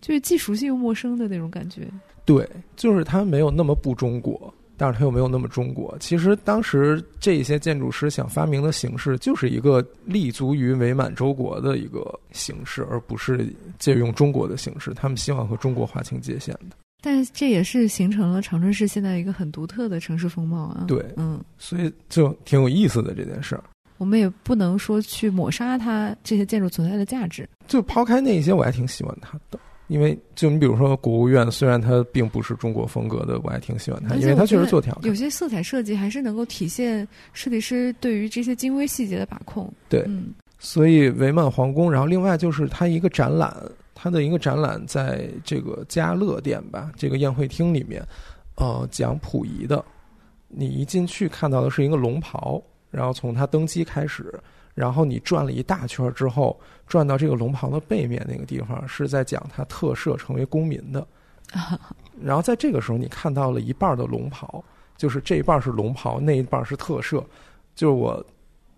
就是既熟悉又陌生的那种感觉。对，就是它没有那么不中国。但是它又没有那么中国。其实当时这些建筑师想发明的形式，就是一个立足于伪满洲国的一个形式，而不是借用中国的形式。他们希望和中国划清界限的。但这也是形成了长春市现在一个很独特的城市风貌啊。对，嗯，所以就挺有意思的这件事儿。我们也不能说去抹杀它这些建筑存在的价值。就抛开那些，我还挺喜欢它的。因为就你比如说国务院，虽然它并不是中国风格的，我还挺喜欢它，因为它确实做挺好。有些色彩设计还是能够体现设计师对于这些精微细节的把控。对，所以伪满皇宫，然后另外就是它一个展览，它的一个展览在这个嘉乐殿吧，这个宴会厅里面，呃，讲溥仪的。你一进去看到的是一个龙袍，然后从他登基开始。然后你转了一大圈之后，转到这个龙袍的背面那个地方，是在讲他特赦成为公民的。然后在这个时候，你看到了一半的龙袍，就是这一半是龙袍，那一半是特赦。就是我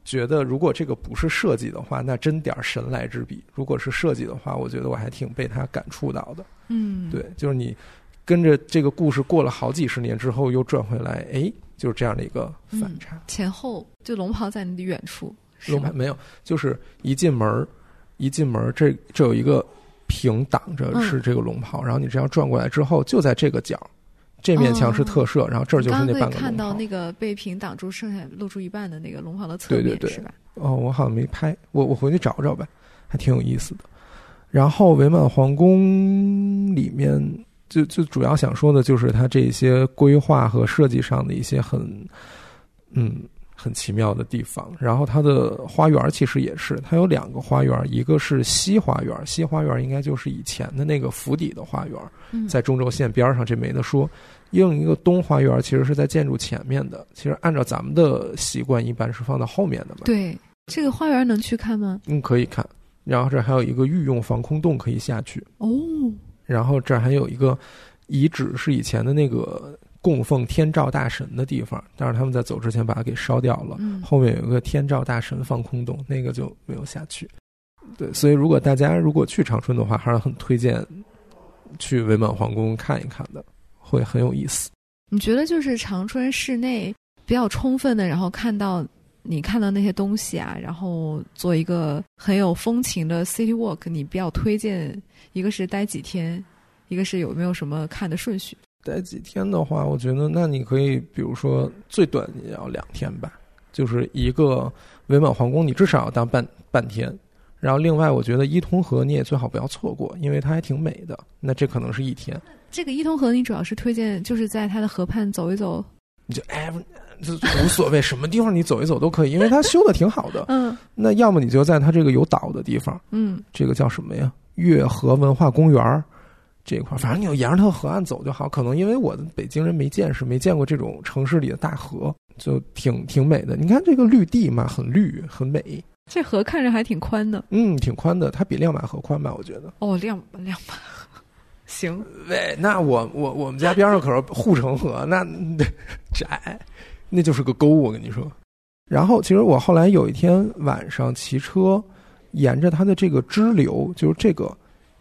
觉得如果这个不是设计的话，那真点儿神来之笔；如果是设计的话，我觉得我还挺被他感触到的。嗯，对，就是你跟着这个故事过了好几十年之后，又转回来，哎，就是这样的一个反差。前后就龙袍在你的远处，龙牌没有，就是一进门儿，一进门儿这这有一个屏挡着嗯是这个龙袍，然后你这样转过来之后，就在这个角，这面墙是特设，然后这儿就是那半个龙袍。看到那个被屏挡住，剩下露出一半的那个龙袍的侧面，对对对是吧？哦，我好像没拍，我我回去找找呗，还挺有意思的。然后伪满皇宫里面，就就主要想说的就是它这些规划和设计上的一些很，嗯，很奇妙的地方。然后它的花园其实也是，它有两个花园，一个是西花园，西花园应该就是以前的那个府邸的花园，嗯，在中轴线边上，这没得说。另一个东花园其实是在建筑前面的，其实按照咱们的习惯，一般是放到后面的嘛。对这个花园能去看吗？嗯，可以看。然后这还有一个御用防空洞可以下去，哦，然后这儿还有一个遗址，是以前的那个供奉天照大神的地方，但是他们在走之前把它给烧掉了。嗯，后面有一个天照大神放空洞，那个就没有下去。对，所以如果大家如果去长春的话，还是很推荐去伪满皇宫看一看的，会很有意思。你觉得就是长春市内比较充分的，然后看到你看到那些东西啊，然后做一个很有风情的 city walk，你比较推荐一个是待几天，一个是有没有什么看的顺序？待几天的话，我觉得那你可以，比如说最短也要两天吧，就是一个伪满皇宫，你至少要当半半天。然后另外，我觉得伊通河你也最好不要错过，因为它还挺美的。那这可能是一天，这个伊通河，你主要是推荐就是在它的河畔走一走。你就哎，就无所谓，什么地方你走一走都可以，因为它修的挺好的。嗯那要么你就在它这个有岛的地方，嗯，这个叫什么呀？月河文化公园儿这一块儿，反正你就沿着它河岸走就好。可能因为我的北京人没见识，没见过这种城市里的大河，就挺挺美的。你看这个绿地嘛，很绿，很美，这河看着还挺宽的。嗯，挺宽的。它比亮马河宽吧？我觉得。哦，亮亮马河，行，喂，那我我我们家边上可是护城河，那窄，那就是个沟。我跟你说。然后，其实我后来有一天晚上骑车，沿着它的这个支流，就是这个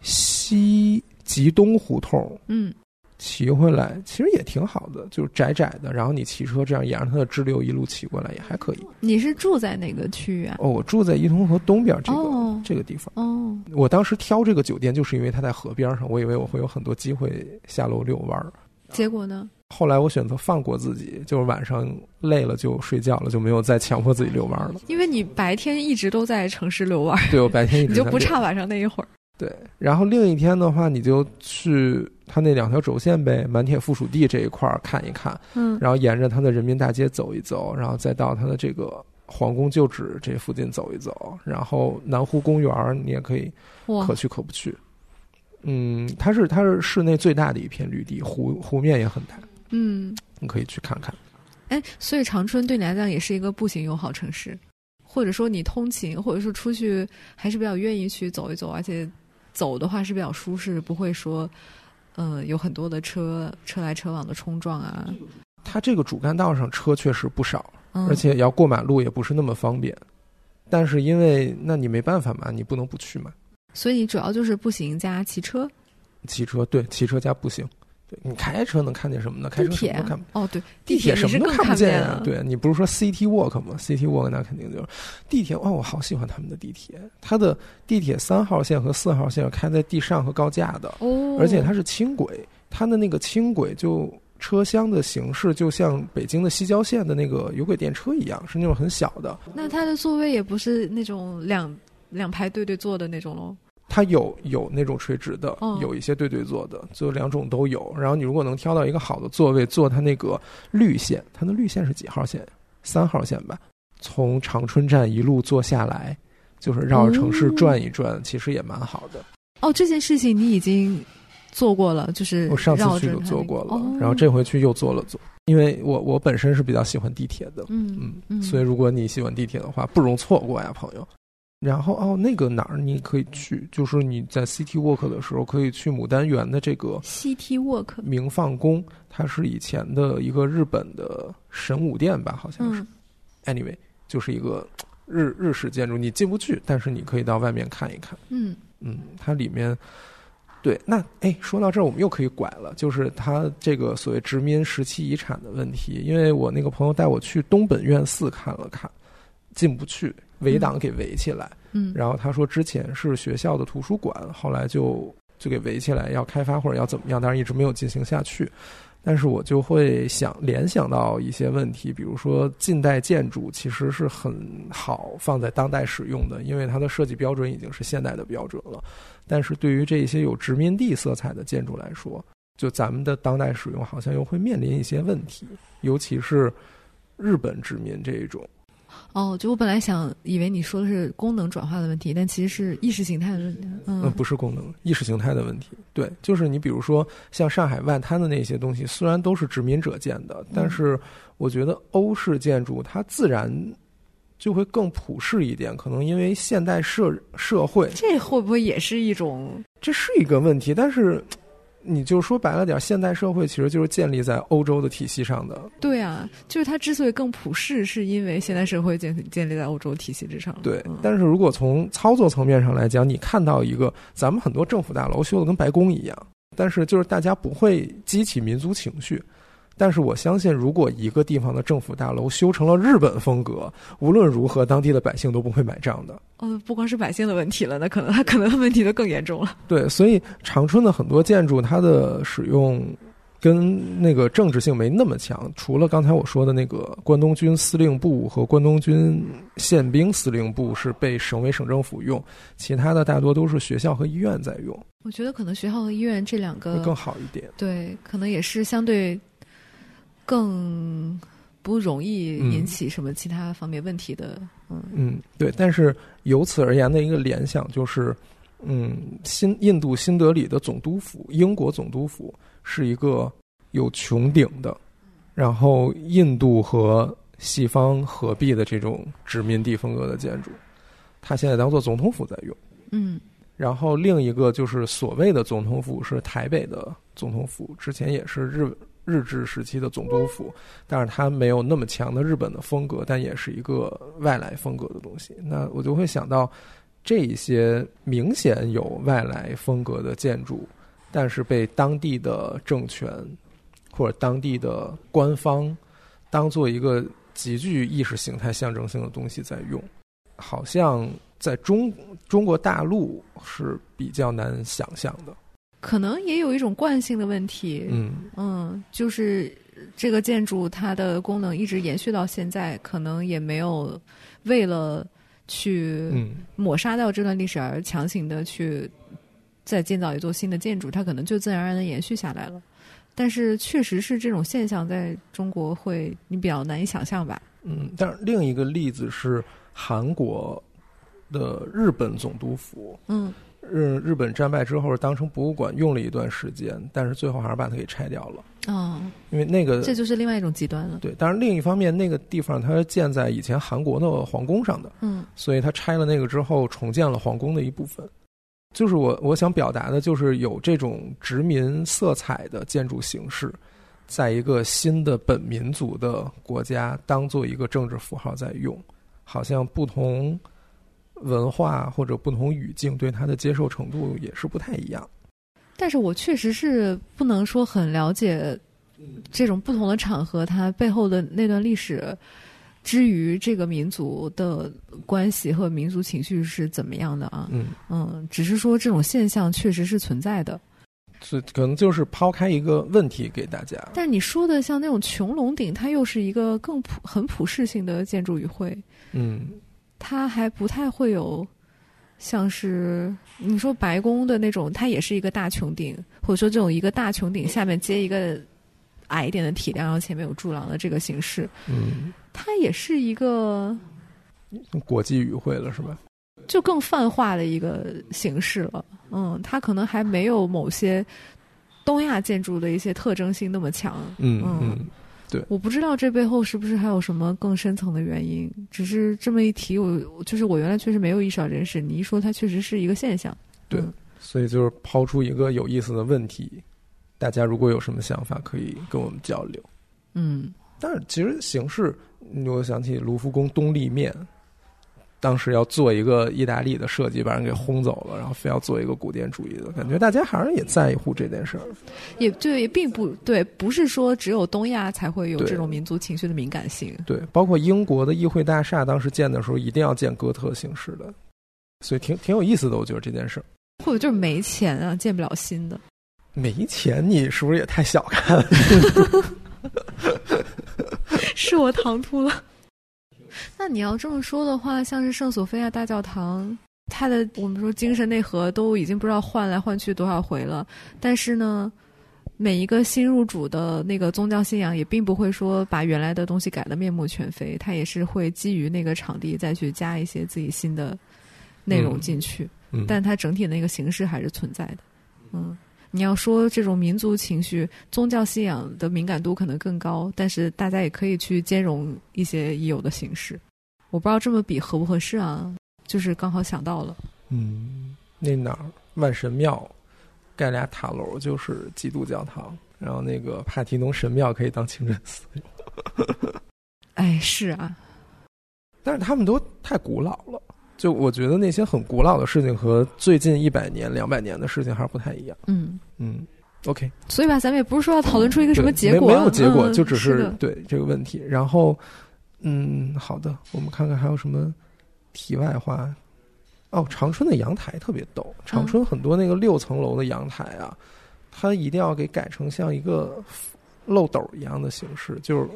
西吉东胡同嗯骑回来，其实也挺好的，就是窄窄的。然后你骑车这样沿着它的支流一路骑过来也还可以。你是住在哪个区域啊？哦，我住在伊通河东边这个、哦这个地方。哦，我当时挑这个酒店，就是因为它在河边上，我以为我会有很多机会下楼遛弯儿。结果呢？后来我选择放过自己，就是晚上累了就睡觉了，就没有再强迫自己遛弯了。因为你白天一直都在城市遛弯儿，对我白天一直 你就不差晚上那一会儿。对，然后另一天的话，你就去它那两条轴线呗，满铁附属地这一块儿看一看，嗯然后沿着它的人民大街走一走，然后再到它的这个皇宫旧址这附近走一走，然后南湖公园儿你也可以哇可，去可不去。嗯，它是它是市内最大的一片绿地，湖湖面也很大，嗯，你可以去看看。哎，所以长春对你来讲也是一个步行友好城市，或者说你通勤，或者说出去还是比较愿意去走一走，而且走的话是比较舒适，不会说，呃，有很多的车车来车往的冲撞啊。它这个主干道上车确实不少，嗯、而且要过马路也不是那么方便。但是因为那你没办法嘛，你不能不去嘛。所以主要就是步行加骑车、骑车对，骑车加步行。对你开车能看见什么呢？开车什么都看不。哦，对，地铁什么都看不见啊！对你不是说 City Walk 吗？City Walk 那肯定就是地铁。哦，我好喜欢他们的地铁，它的地铁三号线和四号线是开在地上和高架的，哦，而且它是轻轨，它的那个轻轨就车厢的形式就像北京的西郊线的那个有轨电车一样，是那种很小的。那它的座位也不是那种两两排对对坐的那种喽。它有有那种垂直的，哦有一些对对坐的，就两种都有。然后你如果能挑到一个好的座位，坐它那个绿线，它的绿线是几号线？三号线吧。从长春站一路坐下来，就是绕着城市转一转，其实也蛮好的。哦，这件事情你已经做过了，就是我上次去就做过了，哦、然后这回去又做了做，因为我我本身是比较喜欢地铁的，嗯嗯，嗯所以如果你喜欢地铁的话，不容错过呀，朋友。然后哦，那个哪儿你可以去，就是你在 City Walk 的时候可以去牡丹园的这个 City Walk，明放宫，它是以前的一个日本的神武殿吧，好像是。嗯 Anyway，就是一个日日式建筑，你进不去，但是你可以到外面看一看。嗯嗯，它里面，对，那哎，说到这儿，我们又可以拐了，就是它这个所谓殖民时期遗产的问题。因为我那个朋友带我去东本院寺看了看，进不去，围挡给围起来。嗯，然后他说之前是学校的图书馆，后来就就给围起来，要开发或者要怎么样，但是一直没有进行下去。但是我就会想联想到一些问题，比如说近代建筑其实是很好放在当代使用的，因为它的设计标准已经是现代的标准了。但是对于这些有殖民地色彩的建筑来说，就咱们的当代使用好像又会面临一些问题，尤其是日本殖民这一种。哦，就我本来想以为你说的是功能转化的问题，但其实是意识形态的问题。嗯，不是功能，意识形态的问题。对，就是你比如说像上海外滩的那些东西，虽然都是殖民者建的，但是我觉得欧式建筑它自然就会更普世一点。可能因为现代社社会，这会不会也是一种？这是一个问题，但是。你就说白了点，现代社会其实就是建立在欧洲的体系上的。对啊，就是它之所以更普世，是因为现代社会建建立在欧洲体系之上。对，但是如果从操作层面上来讲，你看到一个咱们很多政府大楼修的跟白宫一样，但是就是大家不会激起民族情绪。但是我相信，如果一个地方的政府大楼修成了日本风格，无论如何，当地的百姓都不会买账的。哦，不光是百姓的问题了，那可能他可能问题就更严重了。对，所以长春的很多建筑，它的使用跟那个政治性没那么强。除了刚才我说的那个关东军司令部和关东军宪兵司令部是被省委省政府用，其他的大多都是学校和医院在用。我觉得可能学校和医院这两个更好一点。对，可能也是相对。更不容易引起什么其他方面问题的，嗯嗯，对。但是由此而言的一个联想就是，嗯，新印度新德里的总督府，英国总督府是一个有穹顶的，然后印度和西方合璧的这种殖民地风格的建筑，它现在当做总统府在用，嗯。然后另一个就是所谓的总统府是台北的总统府，之前也是日。日治时期的总督府，但是它没有那么强的日本的风格，但也是一个外来风格的东西。那我就会想到，这一些明显有外来风格的建筑，但是被当地的政权或者当地的官方当做一个极具意识形态象征性的东西在用，好像在中中国大陆是比较难想象的。可能也有一种惯性的问题，嗯嗯，就是这个建筑它的功能一直延续到现在，可能也没有为了去抹杀掉这段历史而强行的去再建造一座新的建筑，它可能就自然而然的延续下来了。但是确实是这种现象在中国会你比较难以想象吧？嗯，但是另一个例子是韩国的日本总督府，嗯。日日本战败之后，当成博物馆用了一段时间，但是最后还是把它给拆掉了。哦，因为那个这就是另外一种极端了。对，当然另一方面，那个地方它建在以前韩国的皇宫上的，嗯，所以它拆了那个之后，重建了皇宫的一部分。就是我我想表达的，就是有这种殖民色彩的建筑形式，在一个新的本民族的国家当做一个政治符号在用，好像不同。文化或者不同语境对它的接受程度也是不太一样，但是我确实是不能说很了解这种不同的场合它背后的那段历史，之于这个民族的关系和民族情绪是怎么样的啊？嗯嗯，只是说这种现象确实是存在的，所以可能就是抛开一个问题给大家。但你说的像那种穹隆顶，它又是一个更普很普适性的建筑语汇，嗯。它还不太会有，像是你说白宫的那种，它也是一个大穹顶，或者说这种一个大穹顶下面接一个矮一点的体量，然后前面有柱廊的这个形式。嗯，它也是一个国际语汇了，是吧？就更泛化的一个形式了。嗯，它可能还没有某些东亚建筑的一些特征性那么强。嗯嗯。对，我不知道这背后是不是还有什么更深层的原因。只是这么一提，我就是我原来确实没有意识到这件事。你一说，它确实是一个现象。对，所以就是抛出一个有意思的问题，大家如果有什么想法，可以跟我们交流。嗯，但是其实形式，我想起卢浮宫东立面，当时要做一个意大利的设计，把人给轰走了，然后非要做一个古典主义的感觉，大家好像也在乎这件事儿。也对，并不对，不是说只有东亚才会有这种民族情绪的敏感性。对，包括英国的议会大厦，当时建的时候一定要建哥特形式的，所以挺挺有意思的。我觉得这件事儿，或者就是没钱啊，建不了新的。没钱，你是不是也太小看了？是我唐突了。那你要这么说的话，像是圣索菲亚大教堂，它的我们说精神内核都已经不知道换来换去多少回了，但是呢，每一个新入主的那个宗教信仰也并不会说把原来的东西改得面目全非，它也是会基于那个场地再去加一些自己新的内容进去，嗯，但它整体的那个形式还是存在的。嗯，你要说这种民族情绪、宗教信仰的敏感度可能更高，但是大家也可以去兼容一些已有的形式。我不知道这么比合不合适啊，就是刚好想到了。嗯，那哪儿万神庙盖俩塔楼就是基督教堂，然后那个帕提农神庙可以当清真寺用，哎，是啊，但是他们都太古老了。就我觉得那些很古老的事情和最近一百年、两百年的事情还是不太一样。嗯，嗯，OK，所以吧，咱们也不是说要讨论出一个什么结果啊，没没有结果，嗯就只是的对这个问题。然后，嗯，好的，我们看看还有什么题外话。哦，长春的阳台特别逗，长春很多那个六层楼的阳台啊，它一定要给改成像一个漏斗一样的形式，就是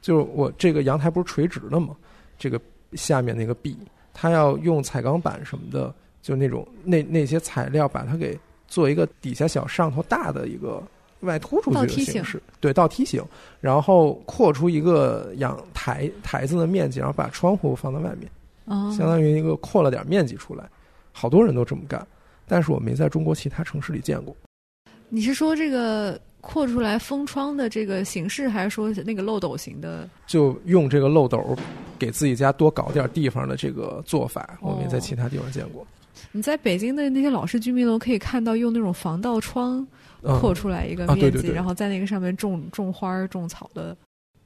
就是我这个阳台不是垂直的吗，这个下面那个壁，它要用彩钢板什么的，就那种那那些材料把它给做一个底下小上头大的一个外凸出去的形形式，对，倒梯形，然后扩出一个阳台台子的面积，然后把窗户放在外面。哦，相当于一个扩了点面积出来，好多人都这么干，但是我没在中国其他城市里见过。你是说这个扩出来封窗的这个形式，还是说那个漏斗型的？就用这个漏斗给自己家多搞点地方的这个做法，我没在其他地方见过。你在北京的那些老式居民楼可以看到，用那种防盗窗嗯，扩出来一个面积，啊对对对然后在那个上面种种花儿、种草的，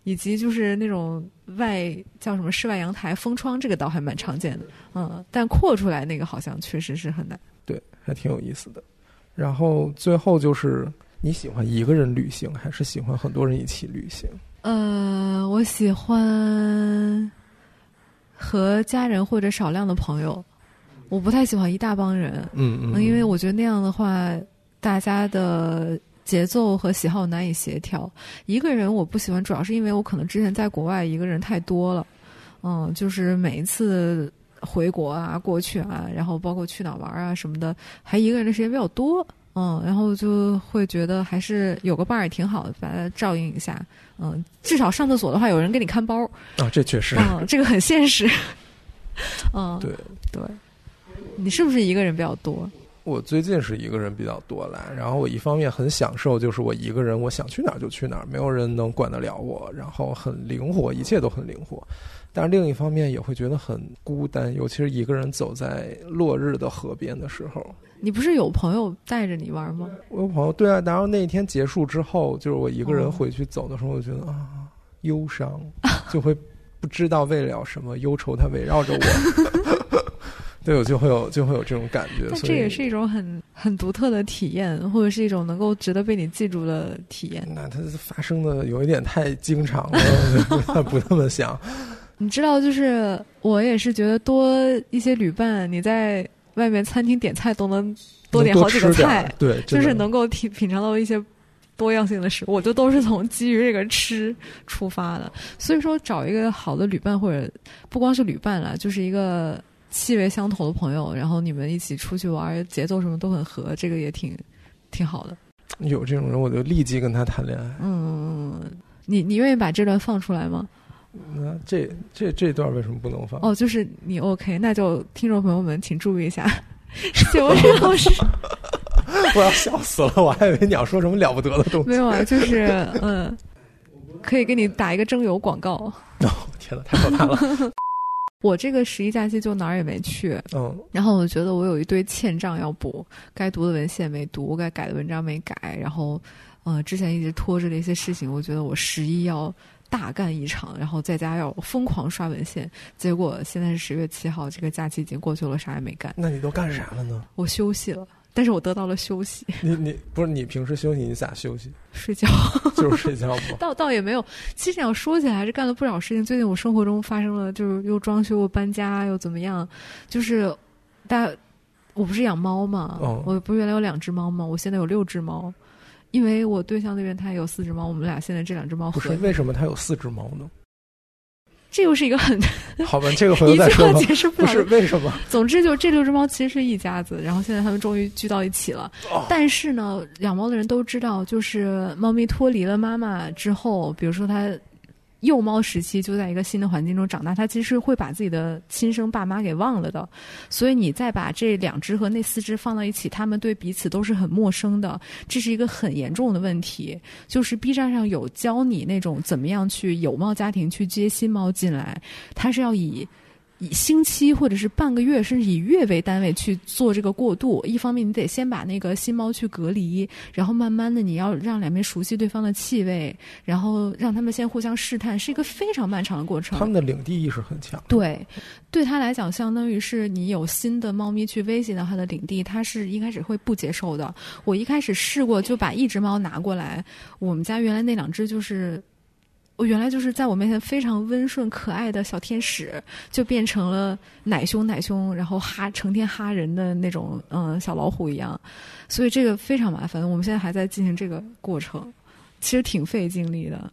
以及就是那种外叫什么室外阳台封窗，这个倒还蛮常见的。嗯，但扩出来那个好像确实是很难。对，还挺有意思的。然后最后就是你喜欢一个人旅行，还是喜欢很多人一起旅行？呃，我喜欢和家人或者少量的朋友，我不太喜欢一大帮人。嗯嗯，嗯，因为我觉得那样的话，大家的节奏和喜好难以协调。一个人我不喜欢，主要是因为我可能之前在国外一个人太多了，嗯，就是每一次回国啊、过去啊，然后包括去哪玩啊什么的，还一个人的时间比较多。嗯，然后就会觉得还是有个伴儿也挺好的，把它照应一下。嗯，至少上厕所的话，有人给你看包。啊，这确实，嗯，这个很现实。嗯，对对，你是不是一个人比较多？我最近是一个人比较多啦，然后我一方面很享受，就是我一个人，我想去哪儿就去哪儿，没有人能管得了我，然后很灵活，一切都很灵活。但是另一方面也会觉得很孤单，尤其是一个人走在落日的河边的时候。你不是有朋友带着你玩吗？我有朋友对啊，然后那一天结束之后，就是我一个人哦回去走的时候，我觉得啊，忧伤，就会不知道为了什么忧愁它围绕着我。对，我就会有就会有这种感觉，但这也是一种很很独特的体验，或者是一种能够值得被你记住的体验。那它发生的有一点太经常了，不那么想。你知道，就是我也是觉得多一些旅伴，你在外面餐厅点菜都能多点好几个菜，对，就是能够品品尝到一些多样性的食物。我就都是从基于这个吃出发的，所以说找一个好的旅伴，或者不光是旅伴了，就是一个气味相投的朋友，然后你们一起出去玩，节奏什么都很合，这个也挺挺好的。有这种人，我就立即跟他谈恋爱。嗯，你你愿意把这段放出来吗？那这这这段为什么不能放？哦，就是你 OK，那就听众朋友们请注意一下，九日老师 我要笑死了，我还以为你要说什么了不得的东西。没有啊，就是嗯，可以给你打一个征友广告。哦，天哪，太可怕了。我这个十一假期就哪儿也没去，嗯然后我觉得我有一堆欠账要补，该读的文献没读，该改的文章没改，然后呃之前一直拖着的一些事情，我觉得我十一要大干一场，然后在家要疯狂刷文献。结果现在是十月七号，这个假期已经过去了，啥也没干。那你都干啥了呢？我休息了，但是我得到了休息。你你不是你平时休息你咋休息？睡觉，就是睡觉吗？倒倒也没有。其实要说起来，还是干了不少事情。最近我生活中发生了，就是又装修又搬家又怎么样，就是大。我不是养猫吗？我不是原来有两只猫吗？我现在有六只猫，因为我对象那边他有四只猫，我们俩现在这两只猫不是为什么他有四只猫呢？这又是一个很 好吧，这个回头再说。解释不了，是为什么？总之，就这六只猫其实是一家子，然后现在他们终于聚到一起了。但是呢，养猫的人都知道，就是猫咪脱离了妈妈之后，比如说它。幼猫时期就在一个新的环境中长大，它其实会把自己的亲生爸妈给忘了的。所以你再把这两只和那四只放到一起，它们对彼此都是很陌生的。这是一个很严重的问题。就是 B 站上有教你那种怎么样去有猫家庭去接新猫进来，它是要以。以星期或者是半个月，甚至以月为单位去做这个过渡。一方面，你得先把那个新猫去隔离，然后慢慢的你要让两边熟悉对方的气味，然后让他们先互相试探，是一个非常漫长的过程。他们的领地意识很强。对，对他来讲，相当于是你有新的猫咪去威胁到他的领地，他是一开始会不接受的。我一开始试过，就把一只猫拿过来，我们家原来那两只就是。我原来就是在我面前非常温顺可爱的小天使，就变成了奶凶奶凶，然后哈成天哈人的那种嗯小老虎一样，所以这个非常麻烦。我们现在还在进行这个过程，其实挺费精力的。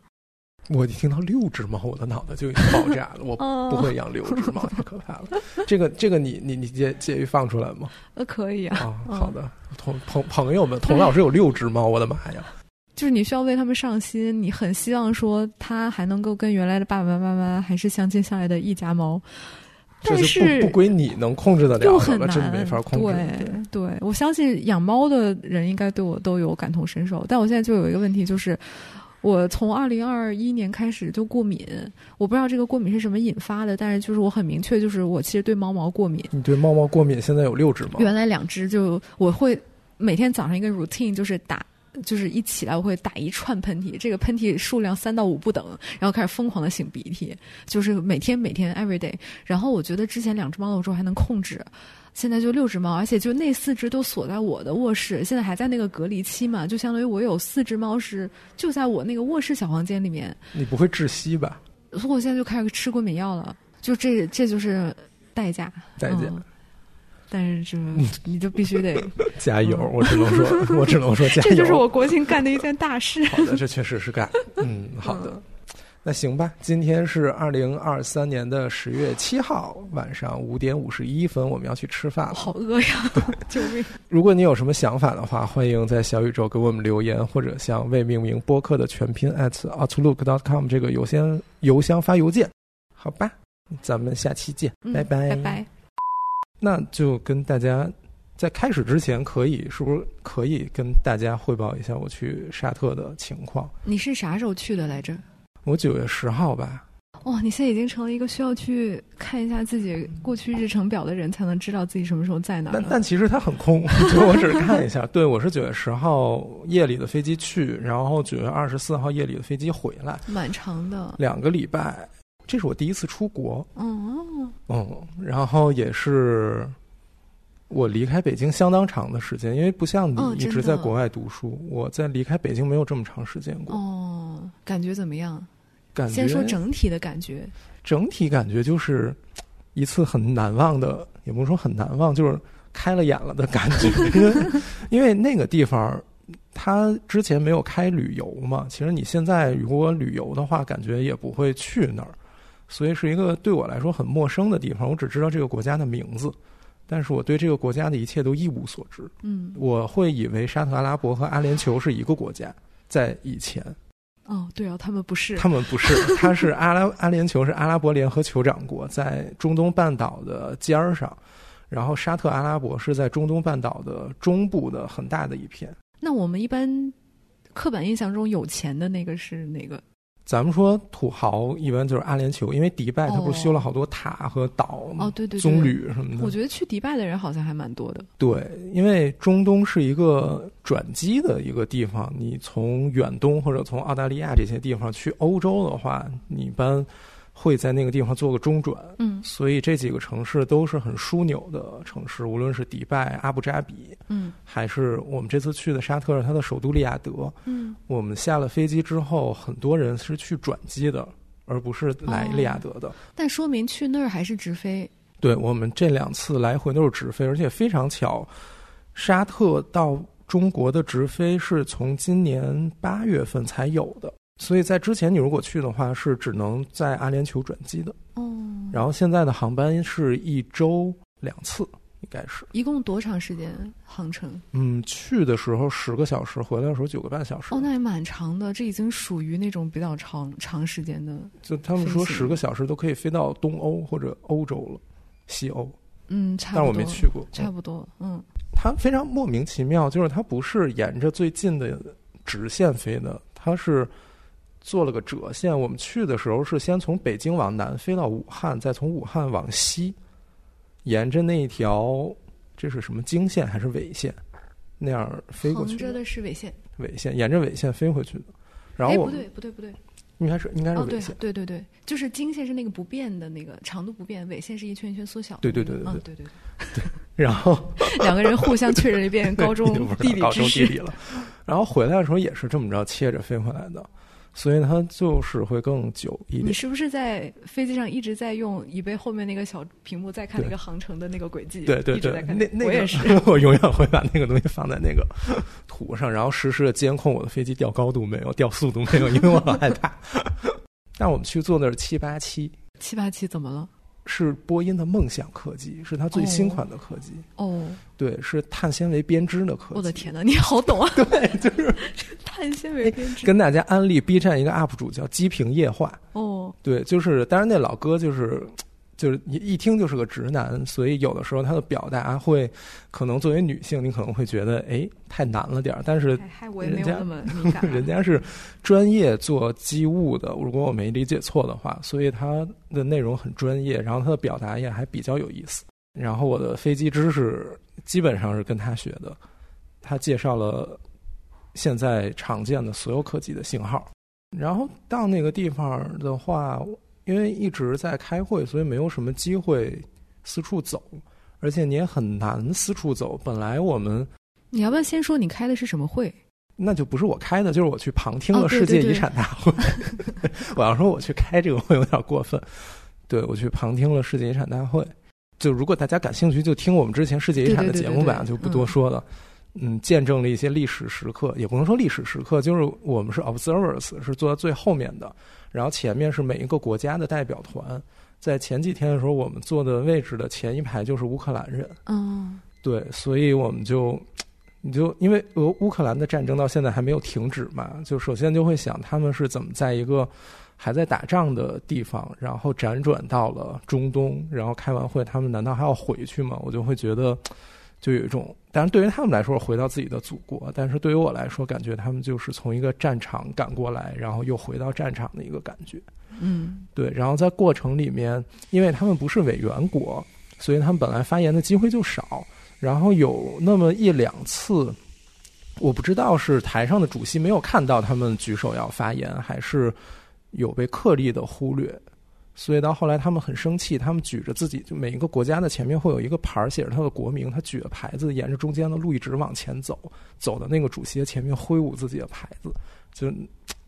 我一听到六只猫，我的脑袋就已经爆炸了。我 不会养六只猫，太可怕了。这个这个，你你你介介意放出来吗？呃，可以啊。好的，同朋朋友们，童老师有六只猫，我的妈呀！就是你需要为他们上心，你很希望说他还能够跟原来的爸爸妈妈还是相亲相爱的一家猫，但是不不归你能控制的了，又很难，真没法控制。对对，我相信养猫的人应该对我都有感同身受。但我现在就有一个问题，就是我从二零二一年开始就过敏，我不知道这个过敏是什么引发的，但是就是我很明确，就是我其实对猫毛过敏。你对猫毛过敏，现在有六只吗，原来两只，就我会每天早上一个 routine 就是打。就是一起来我会打一串喷嚏，这个喷嚏数量三到五不等，然后开始疯狂的擤鼻涕，就是每天每天 every day。然后我觉得之前两只猫的时候还能控制，现在就六只猫，而且就那四只都锁在我的卧室，现在还在那个隔离期嘛，就相当于我有四只猫是就在我那个卧室小房间里面。你不会窒息吧？所以我现在就开始吃过敏药了，就这这就是代价。代价。但是这你就必须得 加油，我只能说，我只能说加油。这就是我国庆干的一件大事。好的，这确实是干。嗯，好的，那行吧。今天是二零二三年的十月七号晚上五点五十一分，我们要去吃饭了。好饿呀！救命！如果你有什么想法的话，欢迎在小宇宙给我们留言，或者向未命名播客的全拼 at outlook.com 这个邮箱邮箱发邮件。好吧，咱们下期见，拜拜，拜拜。那就跟大家在开始之前，可以是不是可以跟大家汇报一下我去沙特的情况？你是啥时候去的来着？我九月十号吧。哇，你现在已经成了一个需要去看一下自己过去日程表的人，才能知道自己什么时候在哪。但但其实它很空，就我只是看一下。对，我是九月十号夜里的飞机去，然后九月二十四号夜里的飞机回来，蛮长的，两个礼拜。这是我第一次出国，嗯嗯，然后也是我离开北京相当长的时间，因为不像你一直在国外读书，我在离开北京没有这么长时间过。哦，感觉怎么样？感觉先说整体的感觉，整体感觉就是一次很难忘的，也不是说很难忘，就是开了眼了的感觉。因为因为那个地方，他之前没有开旅游嘛，其实你现在如果旅游的话，感觉也不会去那儿。所以是一个对我来说很陌生的地方，我只知道这个国家的名字，但是我对这个国家的一切都一无所知。嗯，我会以为沙特阿拉伯和阿联酋是一个国家，在以前。哦，对啊，他们不是，他们不是，他是阿拉阿联酋是阿拉伯联合酋长国，在中东半岛的尖儿上，然后沙特阿拉伯是在中东半岛的中部的很大的一片。那我们一般刻板印象中有钱的那个是哪个？咱们说土豪一般就是阿联酋，因为迪拜它不是修了好多塔和岛哦，对对，棕榈什么的。我觉得去迪拜的人好像还蛮多的。对，因为中东是一个转机的一个地方，你从远东或者从澳大利亚这些地方去欧洲的话，你一般。会在那个地方做个中转，嗯，所以这几个城市都是很枢纽的城市，无论是迪拜、阿布扎比，嗯，还是我们这次去的沙特，它的首都利雅得，嗯，我们下了飞机之后，很多人是去转机的，而不是来利雅得的。但说明去那儿还是直飞。对我们这两次来回都是直飞，而且非常巧，沙特到中国的直飞是从今年八月份才有的。所以在之前，你如果去的话，是只能在阿联酋转机的。哦。然后现在的航班是一周两次，应该是。一共多长时间航程？嗯，去的时候十个小时，回来的时候九个半小时。哦，那也蛮长的，这已经属于那种比较长长时间的。就他们说十个小时都可以飞到东欧或者欧洲了，西欧。嗯，差不多。但我没去过。差不多，嗯。它非常莫名其妙，就是它不是沿着最近的直线飞的，它是。做了个折线。我们去的时候是先从北京往南飞到武汉，再从武汉往西，沿着那一条这是什么经线还是纬线，那样飞过去。横着的是纬线。纬线，沿着纬线飞回去的。然后我不对不对不对，应该是应该是纬线。对对对对，就是经线是那个不变的那个长度不变，纬线是一圈一圈缩小。对对对对对对对对。然后 两个人互相确认一遍高中地理知识。高中地理了。然后回来的时候也是这么着切着飞回来的。所以它就是会更久一点。你是不是在飞机上一直在用椅背后面那个小屏幕在看那个航程的那个轨迹？对对对，那那我也是，我永远会把那个东西放在那个图上，然后实时的监控我的飞机掉高度没有，掉速度没有，因为我很害怕。但我们去坐的是七八七，七八七怎么了？是波音的梦想客机，是它最新款的客机。哦，对，是碳纤维编织的客机。我的天哪，你好懂啊！对，就是碳纤维编织。跟大家安利 B 站一个 UP 主叫机平夜话。哦，对，就是当然那老哥就是。就是一一听就是个直男，所以有的时候他的表达会，可能作为女性，你可能会觉得哎太难了点儿。但是人家 人家是专业做机务的，如果我没理解错的话，所以他的内容很专业，然后他的表达也还比较有意思。然后我的飞机知识基本上是跟他学的，他介绍了现在常见的所有客机的型号。然后到那个地方的话。因为一直在开会，所以没有什么机会四处走，而且你也很难四处走。本来我们，你要不要先说你开的是什么会？那就不是我开的，就是我去旁听了世界遗产大会。我要说我去开这个会有点过分。对，我去旁听了世界遗产大会。就如果大家感兴趣，就听我们之前世界遗产的节目吧，就不多说了。嗯，见证了一些历史时刻，也不能说历史时刻，就是我们是 observers，是坐在最后面的。然后前面是每一个国家的代表团，在前几天的时候，我们坐的位置的前一排就是乌克兰人。嗯，对，所以我们就，你就因为俄乌克兰的战争到现在还没有停止嘛，就首先就会想他们是怎么在一个还在打仗的地方，然后辗转到了中东，然后开完会，他们难道还要回去吗？我就会觉得。就有一种，当然对于他们来说回到自己的祖国，但是对于我来说，感觉他们就是从一个战场赶过来，然后又回到战场的一个感觉。嗯，对。然后在过程里面，因为他们不是委员国，所以他们本来发言的机会就少。然后有那么一两次，我不知道是台上的主席没有看到他们举手要发言，还是有被刻意的忽略。所以到后来，他们很生气，他们举着自己就每一个国家的前面会有一个牌儿，写着他的国名，他举着牌子，沿着中间的路一直往前走，走到那个主席的前面挥舞自己的牌子。就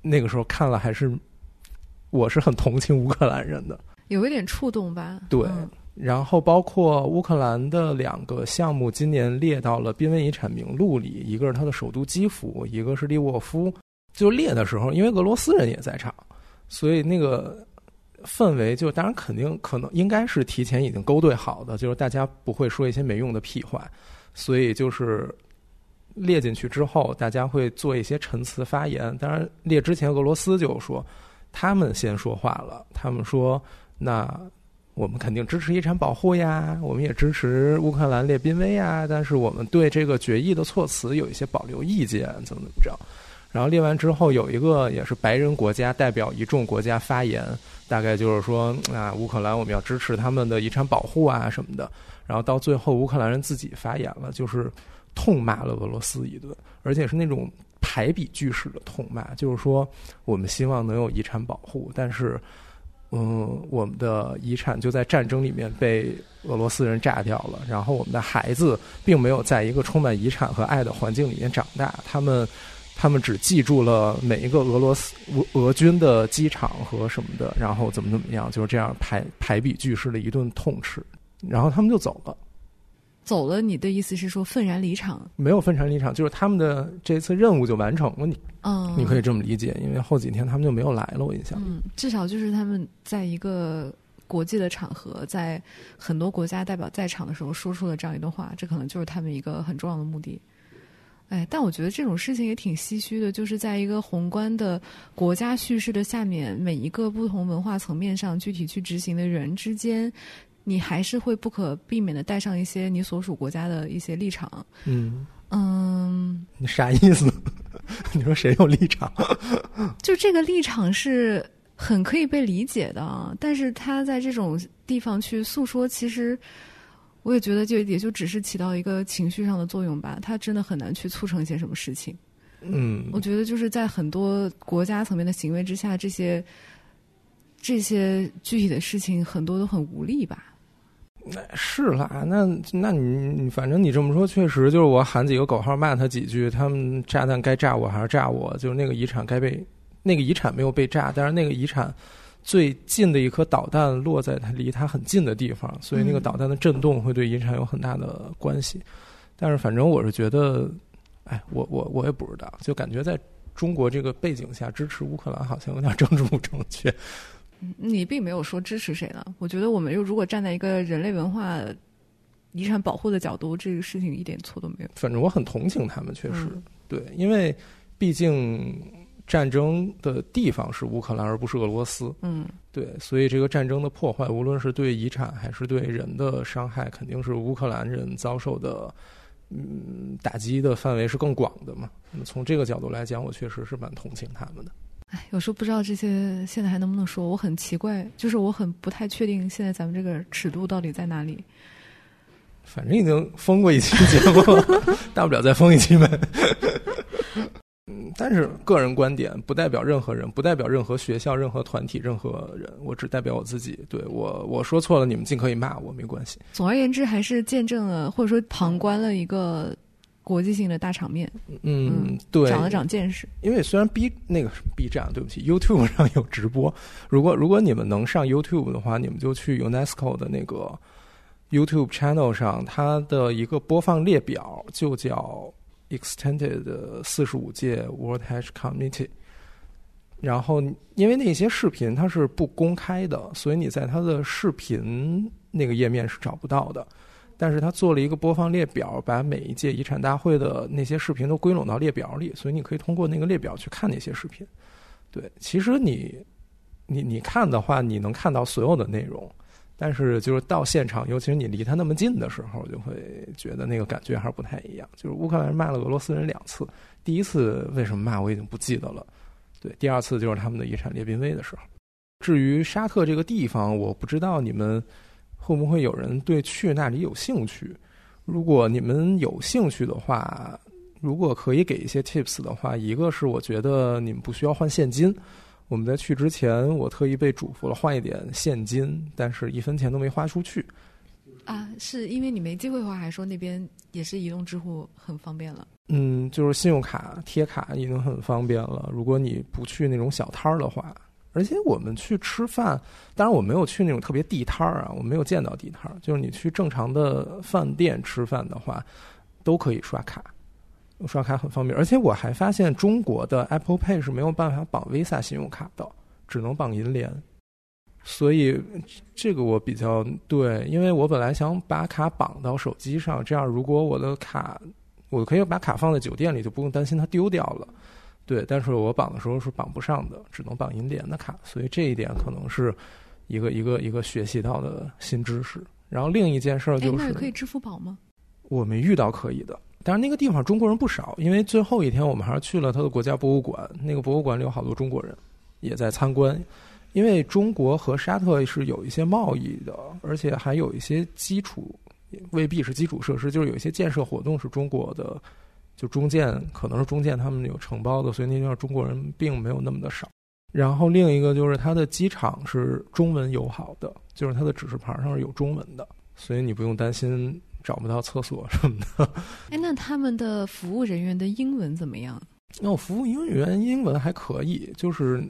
那个时候看了，还是我是很同情乌克兰人的，有一点触动吧。对，然后包括乌克兰的两个项目，今年列到了濒危遗产名录里，一个是他的首都基辅，一个是利沃夫。就列的时候，因为俄罗斯人也在场，所以那个。氛围就当然肯定可能应该是提前已经勾兑好的，就是大家不会说一些没用的屁话，所以就是列进去之后，大家会做一些陈词发言。当然列之前，俄罗斯就说他们先说话了，他们说那我们肯定支持遗产保护呀，我们也支持乌克兰列濒危呀，但是我们对这个决议的措辞有一些保留意见，怎么怎么着。然后列完之后，有一个也是白人国家代表一众国家发言，大概就是说啊，乌克兰我们要支持他们的遗产保护啊什么的。然后到最后，乌克兰人自己发言了，就是痛骂了俄罗斯一顿，而且是那种排比句式的痛骂，就是说我们希望能有遗产保护，但是。嗯，我们的遗产就在战争里面被俄罗斯人炸掉了，然后我们的孩子并没有在一个充满遗产和爱的环境里面长大，他们他们只记住了每一个俄罗斯俄俄军的机场和什么的，然后怎么怎么样，就是这样排排比句式的一顿痛斥，然后他们就走了。走了，你的意思是说愤然离场？没有愤然离场，就是他们的这次任务就完成了。你，嗯，你可以这么理解，因为后几天他们就没有来了。我印象，嗯，至少就是他们在一个国际的场合，在很多国家代表在场的时候，说出了这样一段话，这可能就是他们一个很重要的目的。哎，但我觉得这种事情也挺唏嘘的，就是在一个宏观的国家叙事的下面，每一个不同文化层面上具体去执行的人之间。你还是会不可避免的带上一些你所属国家的一些立场。嗯嗯，你啥意思？你说谁有立场？就这个立场是很可以被理解的，但是他在这种地方去诉说，其实我也觉得就也就只是起到一个情绪上的作用吧。他真的很难去促成一些什么事情。嗯，我觉得就是在很多国家层面的行为之下，这些这些具体的事情很多都很无力吧。那是啦，那那你反正你这么说，确实就是我喊几个口号骂他几句，他们炸弹该炸我还是炸我，就是那个遗产该被那个遗产没有被炸，但是那个遗产最近的一颗导弹落在它离它很近的地方，所以那个导弹的震动会对遗产有很大的关系。但是反正我是觉得，哎，我我我也不知道，就感觉在中国这个背景下支持乌克兰好像有点政治不正确。你并没有说支持谁呢？我觉得我们又如果站在一个人类文化遗产保护的角度，这个事情一点错都没有。反正我很同情他们，确实对，因为毕竟战争的地方是乌克兰，而不是俄罗斯。嗯，对，所以这个战争的破坏，无论是对遗产还是对人的伤害，肯定是乌克兰人遭受的，嗯，打击的范围是更广的嘛。那么从这个角度来讲，我确实是蛮同情他们的。哎，有时候不知道这些现在还能不能说，我很奇怪，就是我很不太确定现在咱们这个尺度到底在哪里。反正已经封过一期节目了，大不了再封一期呗。嗯，但是个人观点不代表任何人，不代表任何学校、任何团体、任何人，我只代表我自己。对我我说错了，你们尽可以骂我，没关系。总而言之，还是见证了或者说旁观了一个。国际性的大场面，嗯，对，长了长见识。因为虽然 B 那个 B 站，对不起，YouTube 上有直播。如果如果你们能上 YouTube 的话，你们就去 UNESCO 的那个 YouTube channel 上，它的一个播放列表就叫 Extended 四十五届 World Heritage Committee。然后，因为那些视频它是不公开的，所以你在它的视频那个页面是找不到的。但是他做了一个播放列表，把每一届遗产大会的那些视频都归拢到列表里，所以你可以通过那个列表去看那些视频。对，其实你你你看的话，你能看到所有的内容，但是就是到现场，尤其是你离他那么近的时候，就会觉得那个感觉还是不太一样。就是乌克兰人骂了俄罗斯人两次，第一次为什么骂我已经不记得了，对，第二次就是他们的遗产列濒危的时候。至于沙特这个地方，我不知道你们。会不会有人对去那里有兴趣？如果你们有兴趣的话，如果可以给一些 tips 的话，一个是我觉得你们不需要换现金。我们在去之前，我特意被嘱咐了换一点现金，但是一分钱都没花出去。啊，是因为你没机会花，还是说那边也是移动支付很方便了？嗯，就是信用卡贴卡已经很方便了。如果你不去那种小摊儿的话。而且我们去吃饭，当然我没有去那种特别地摊儿啊，我没有见到地摊儿。就是你去正常的饭店吃饭的话，都可以刷卡，刷卡很方便。而且我还发现中国的 Apple Pay 是没有办法绑 Visa 信用卡的，只能绑银联。所以这个我比较对，因为我本来想把卡绑到手机上，这样如果我的卡，我可以把卡放在酒店里，就不用担心它丢掉了。对，但是我绑的时候是绑不上的，只能绑银联的卡，所以这一点可能是一个一个一个学习到的新知识。然后另一件事儿就是，可以支付宝吗？我没遇到可以的，但是那个地方中国人不少，因为最后一天我们还是去了他的国家博物馆，那个博物馆里有好多中国人也在参观。因为中国和沙特是有一些贸易的，而且还有一些基础，未必是基础设施，就是有一些建设活动是中国的，就中建可能是中建他们有承包的，所以那地方中国人并没有那么的少。然后另一个就是它的机场是中文友好的，就是它的指示牌上是有中文的，所以你不用担心找不到厕所什么的。哎，那他们的服务人员的英文怎么样？那服务人员英文还可以，就是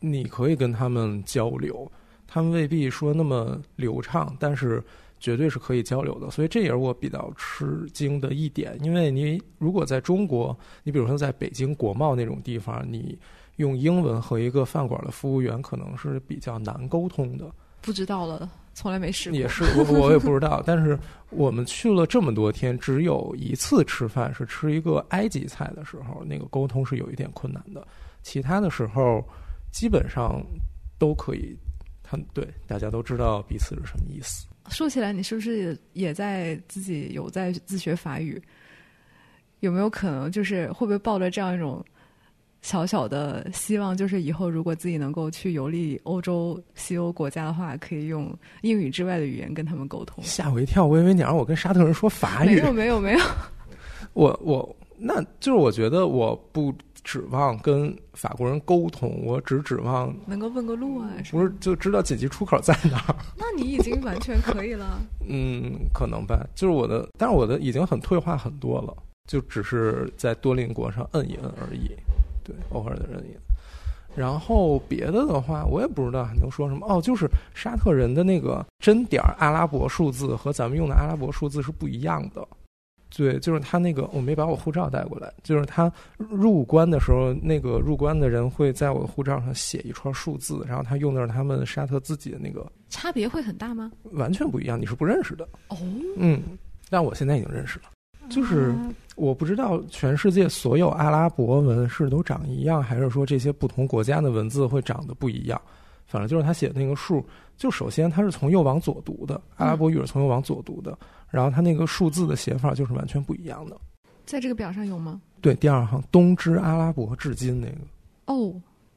你可以跟他们交流，他们未必说那么流畅，但是绝对是可以交流的。所以这也是我比较吃惊的一点，因为你如果在中国，你比如说在北京国贸那种地方，你。用英文和一个饭馆的服务员可能是比较难沟通的，不知道了，从来没试过。也是我我也不知道，但是我们去了这么多天，只有一次吃饭是吃一个埃及菜的时候，那个沟通是有一点困难的。其他的时候基本上都可以，他对大家都知道彼此是什么意思。说起来，你是不是也在自己有在自学法语？有没有可能就是会不会抱着这样一种？小小的希望就是以后如果自己能够去游历欧洲、西欧国家的话，可以用英语之外的语言跟他们沟通。吓我一跳，我以为你让我跟沙特人说法语。没有没有没有，我我那就是我觉得我不指望跟法国人沟通，我只指望能够问个路啊。不是就知道紧急出口在哪儿？那你已经完全可以了。嗯，可能吧。就是我的，但是我的已经很退化很多了，就只是在多邻国上摁一摁而已。对，偶尔的人也，然后别的的话，我也不知道还能说什么。哦，就是沙特人的那个真点阿拉伯数字和咱们用的阿拉伯数字是不一样的。对，就是他那个，我没把我护照带过来。就是他入关的时候，那个入关的人会在我的护照上写一串数字，然后他用的是他们沙特自己的那个。差别会很大吗？完全不一样，你是不认识的。哦，嗯，但我现在已经认识了。就是我不知道全世界所有阿拉伯文是都长一样，还是说这些不同国家的文字会长得不一样。反正就是他写的那个数，就首先它是从右往左读的，阿拉伯语是从右往左读的，然后它那个数字的写法就是完全不一样的。在这个表上有吗？对，第二行东之阿拉伯至今那个。哦，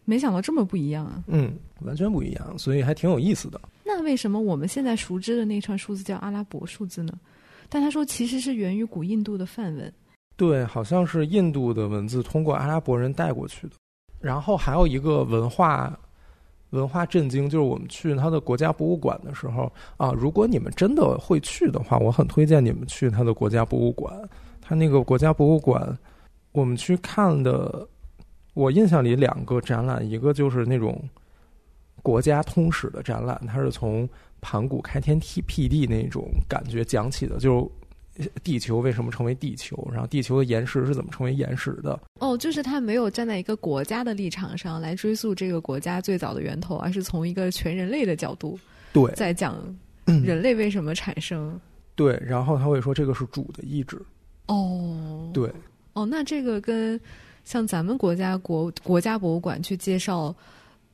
没想到这么不一样啊！嗯，完全不一样，所以还挺有意思的。那为什么我们现在熟知的那串数字叫阿拉伯数字呢？但他说，其实是源于古印度的梵文。对，好像是印度的文字通过阿拉伯人带过去的。然后还有一个文化文化震惊，就是我们去他的国家博物馆的时候啊，如果你们真的会去的话，我很推荐你们去他的国家博物馆。他那个国家博物馆，我们去看的，我印象里两个展览，一个就是那种国家通史的展览，它是从。盘古开天辟辟地那种感觉讲起的，就是地球为什么成为地球，然后地球的岩石是怎么成为岩石的。哦，就是他没有站在一个国家的立场上来追溯这个国家最早的源头，而是从一个全人类的角度，对，在讲人类为什么产生。对，然后他会说这个是主的意志。哦，对，哦，那这个跟像咱们国家国国家博物馆去介绍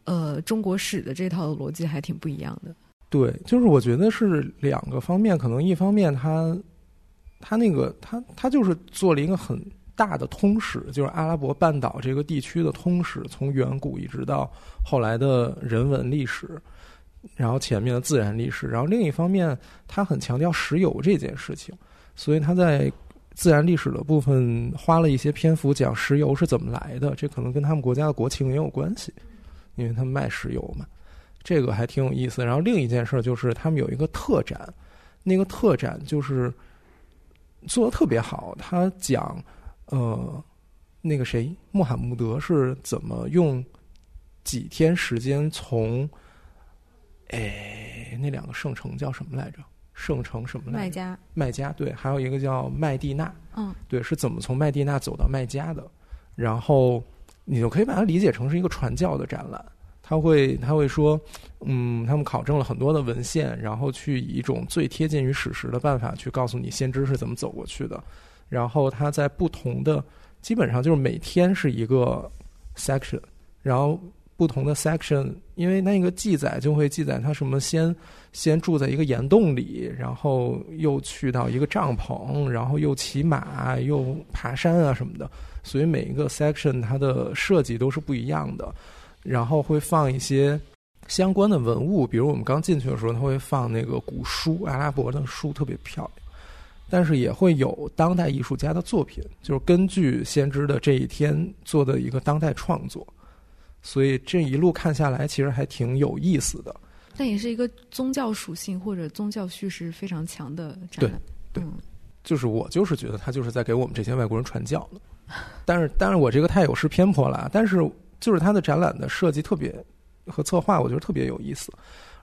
呃中国史的这套逻辑还挺不一样的。对，就是我觉得是两个方面，可能一方面他，他那个他他就是做了一个很大的通史，就是阿拉伯半岛这个地区的通史，从远古一直到后来的人文历史，然后前面的自然历史，然后另一方面他很强调石油这件事情，所以他在自然历史的部分花了一些篇幅讲石油是怎么来的，这可能跟他们国家的国情也有关系，因为他们卖石油嘛。这个还挺有意思。然后另一件事就是他们有一个特展，那个特展就是做的特别好。他讲，呃，那个谁，穆罕默德是怎么用几天时间从，哎，那两个圣城叫什么来着？圣城什么来着？麦加。麦加对，还有一个叫麦地那。嗯，对，是怎么从麦地那走到麦加的？然后你就可以把它理解成是一个传教的展览。他会他会说，嗯，他们考证了很多的文献，然后去以一种最贴近于史实的办法去告诉你先知是怎么走过去的。然后他在不同的，基本上就是每天是一个 section，然后不同的 section，因为那个记载就会记载他什么先先住在一个岩洞里，然后又去到一个帐篷，然后又骑马，又爬山啊什么的，所以每一个 section 它的设计都是不一样的，然后会放一些相关的文物，比如我们刚进去的时候，它会放那个古书，阿拉伯的书特别漂亮。但是也会有当代艺术家的作品，就是根据先知的这一天做的一个当代创作，所以这一路看下来，其实还挺有意思的。但也是一个宗教属性或者宗教叙事非常强的展览。对，就是我就是觉得他就是在给我们这些外国人传教呢。但是，但是我这个太有失偏颇了。但是，就是他的展览的设计特别和策划，我觉得特别有意思。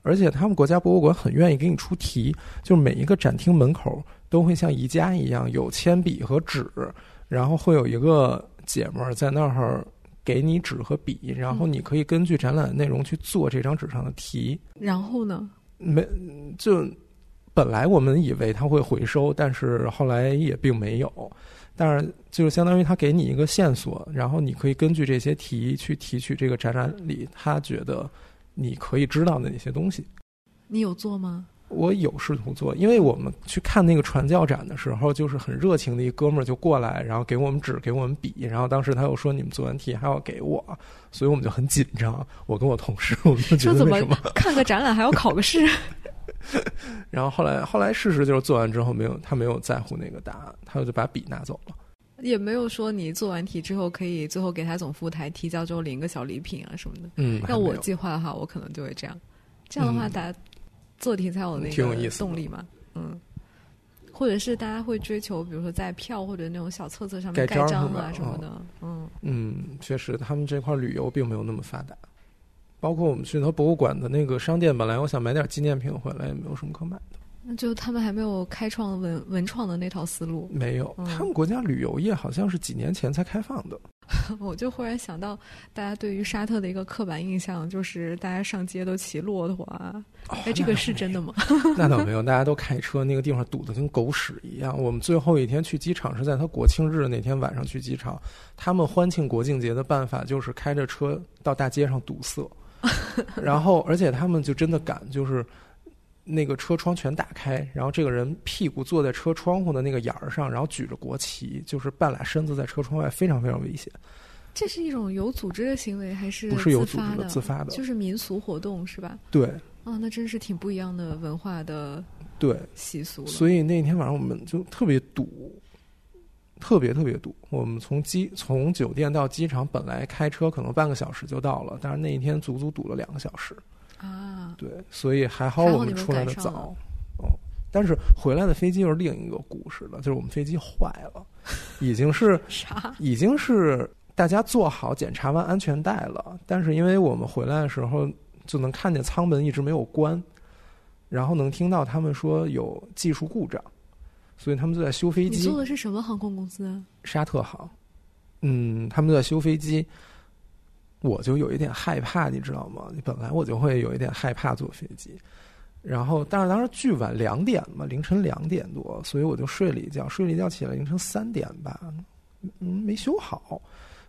而且，他们国家博物馆很愿意给你出题，就是每一个展厅门口。都会像宜家一样有铅笔和纸，然后会有一个姐们儿在那儿给你纸和笔，然后你可以根据展览内容去做这张纸上的题。然后呢？没，就本来我们以为他会回收，但是后来也并没有。但是就是相当于他给你一个线索，然后你可以根据这些题去提取这个展览里他觉得你可以知道的那些东西。你有做吗？我有试图做，因为我们去看那个传教展的时候，就是很热情的一哥们儿就过来，然后给我们纸，给我们笔，然后当时他又说你们做完题还要给我，所以我们就很紧张。我跟我同事，我们就觉得为什么看个展览还要考个试？然后后来后来事实就是做完之后没有他没有在乎那个答案，他就把笔拿走了，也没有说你做完题之后可以最后给他总服务台提交之后领个小礼品啊什么的。嗯，要我计划的话，我可能就会这样。这样的话，大家。做题才有那个动力嘛，嗯，或者是大家会追求，比如说在票或者那种小册子上面盖章啊什么的，嗯嗯，确实，他们这块旅游并没有那么发达，包括我们去他博物馆的那个商店，本来我想买点纪念品回来，也没有什么可买的。那就他们还没有开创文文创的那套思路，没有，他们国家旅游业好像是几年前才开放的。我就忽然想到，大家对于沙特的一个刻板印象就是大家上街都骑骆驼啊，哎，这个是真的吗？那倒没有，大家都开车，那个地方堵得跟狗屎一样。我们最后一天去机场是在他国庆日那天晚上去机场，他们欢庆国庆节的办法就是开着车到大街上堵塞，然后而且他们就真的敢就是。那个车窗全打开，然后这个人屁股坐在车窗户的那个沿儿上，然后举着国旗，就是半拉身子在车窗外，非常非常危险。这是一种有组织的行为还是不是有组织的自发的？就是民俗活动是吧？对。啊，那真是挺不一样的文化的对习俗。所以那天晚上我们就特别堵，特别特别堵。我们从机从酒店到机场，本来开车可能半个小时就到了，但是那一天足足堵了两个小时。啊，对，所以还好我们出来的早，哦，但是回来的飞机又是另一个故事了，就是我们飞机坏了，已经是啥？已经是大家做好检查完安全带了，但是因为我们回来的时候就能看见舱门一直没有关，然后能听到他们说有技术故障，所以他们就在修飞机。你坐的是什么航空公司？沙特航，嗯，他们在修飞机。我就有一点害怕，你知道吗？本来我就会有一点害怕坐飞机，然后但是当时巨晚两点嘛，凌晨两点多，所以我就睡了一觉，睡了一觉起来凌晨三点吧，嗯，没修好，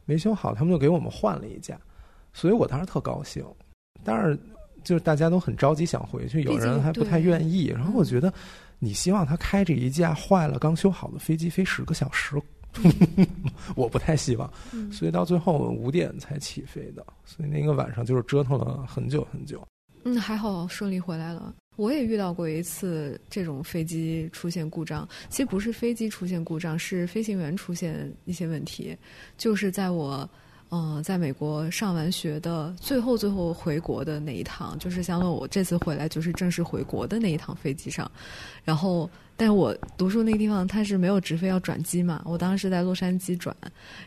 没修好，他们就给我们换了一架，所以我当时特高兴，但是就是大家都很着急想回去，有人还不太愿意，然后我觉得你希望他开着一架坏了刚修好的飞机飞十个小时。我不太希望，所以到最后我们五点才起飞的，所以那个晚上就是折腾了很久很久。嗯，还好顺利回来了。我也遇到过一次这种飞机出现故障，其实不是飞机出现故障，是飞行员出现一些问题，就是在我。嗯，在美国上完学的最后最后回国的那一趟，就是相当于我这次回来就是正式回国的那一趟飞机上，然后，但是我读书那个地方它是没有直飞要转机嘛，我当时在洛杉矶转，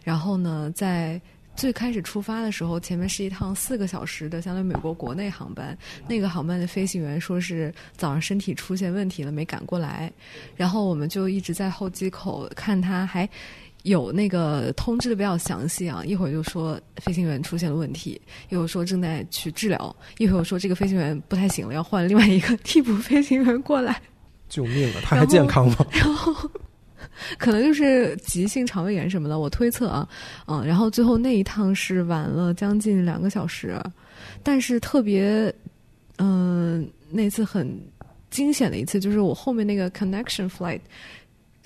然后呢，在最开始出发的时候，前面是一趟四个小时的相当于美国国内航班，那个航班的飞行员说是早上身体出现问题了没赶过来，然后我们就一直在候机口看他还。有那个通知的比较详细啊，一会儿就说飞行员出现了问题，一会儿说正在去治疗，一会儿说这个飞行员不太行了，要换另外一个替补飞行员过来。救命啊！他还健康吗？然后可能就是急性肠胃炎什么的，我推测啊，嗯，然后最后那一趟是晚了将近两个小时，但是特别，嗯，那次很惊险的一次，就是我后面那个 connection flight，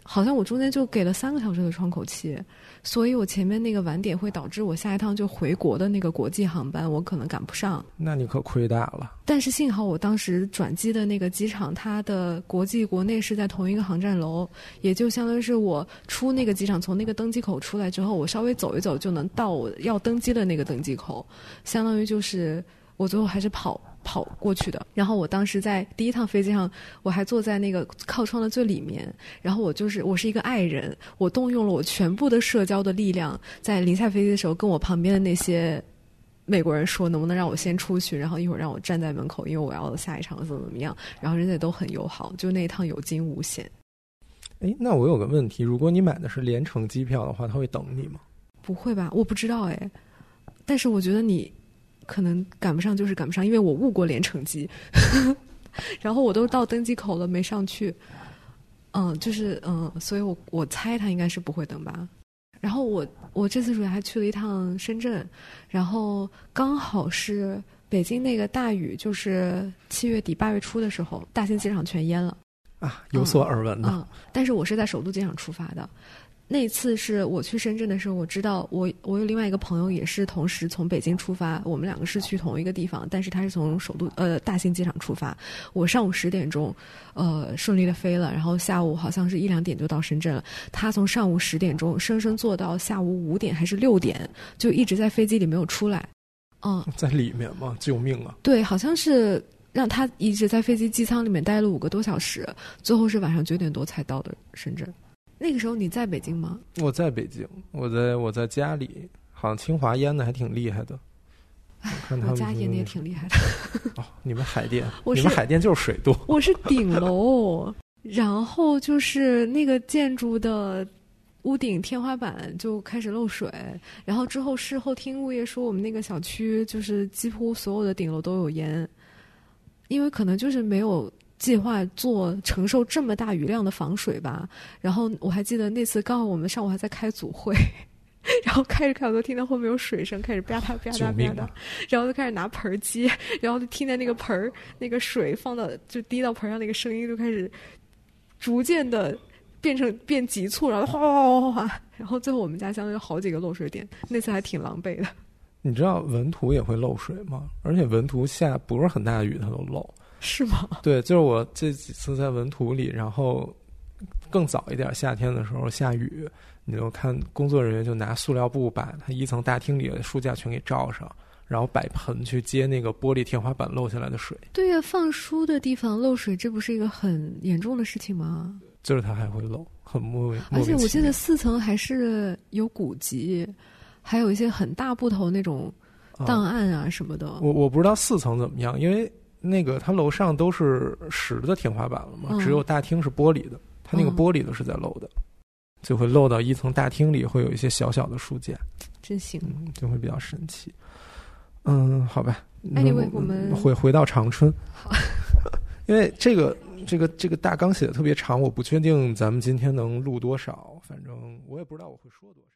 好像我中间就给了三个小时的窗口期。所以我前面那个晚点会导致我下一趟就回国的那个国际航班，我可能赶不上。那你可亏大了。但是幸好我当时转机的那个机场，它的国际国内是在同一个航站楼，也就相当于是我出那个机场，从那个登机口出来之后，我稍微走一走就能到我要登机的那个登机口，相当于就是我最后还是跑。跑过去的，然后我当时在第一趟飞机上，我还坐在那个靠窗的最里面，然后我就是我是一个爱人，我动用了我全部的社交的力量，在临下飞机的时候，跟我旁边的那些美国人说，能不能让我先出去，然后一会儿让我站在门口，因为我要下一场怎么怎么样，然后人家都很友好，就那一趟有惊无险。哎，那我有个问题，如果你买的是联程机票的话，他会等你吗？不会吧？我不知道哎，但是我觉得你。可能赶不上就是赶不上，因为我误过连城机，然后我都到登机口了没上去，嗯，就是嗯，所以我我猜他应该是不会登吧。然后我我这次暑假还去了一趟深圳，然后刚好是北京那个大雨，就是七月底八月初的时候，大兴机场全淹了啊，有所耳闻的。但是我是在首都机场出发的。那次是我去深圳的时候，我知道我我有另外一个朋友也是同时从北京出发，我们两个是去同一个地方，但是他是从首都呃大兴机场出发，我上午十点钟，呃顺利的飞了，然后下午好像是一两点就到深圳了。他从上午十点钟生生坐到下午五点还是六点，就一直在飞机里没有出来。嗯，在里面吗？救命啊！对，好像是让他一直在飞机机舱里面待了五个多小时，最后是晚上九点多才到的深圳。那个时候你在北京吗？我在北京，我在我在家里，好像清华淹的还挺厉害的。我家淹的也挺厉害的。哦，你们海淀，你们海淀就是水多。我是顶楼，然后就是那个建筑的屋顶天花板就开始漏水，然后之后事后听物业说，我们那个小区就是几乎所有的顶楼都有淹，因为可能就是没有。计划做承受这么大雨量的防水吧，然后我还记得那次刚好我们上午还在开组会，然后开着开着都听到后面有水声，开始吧嗒吧嗒吧嗒，然后就开始拿盆儿接，然后就听见那个盆儿那个水放到就滴到盆上那个声音就开始逐渐的变成变急促，然后哗哗哗哗哗，然后最后我们家相当于好几个漏水点，那次还挺狼狈的。你知道文图也会漏水吗？而且文图下不是很大的雨它都漏。是吗？对，就是我这几次在文图里，然后更早一点夏天的时候下雨，你就看工作人员就拿塑料布把它一层大厅里的书架全给罩上，然后摆盆去接那个玻璃天花板漏下来的水。对呀，放书的地方漏水，这不是一个很严重的事情吗？就是它还会漏，很莫而且我记得四层还是有古籍，还有一些很大部头那种档案啊什么的。我我不知道四层怎么样，因为。那个，它楼上都是实的天花板了嘛，只有大厅是玻璃的，它那个玻璃都是在漏的，就会漏到一层大厅里，会有一些小小的书架，真行，就会比较神奇。嗯，好吧，那我们回回到长春，因为这个这个这个大纲写的特别长，我不确定咱们今天能录多少，反正我也不知道我会说多少。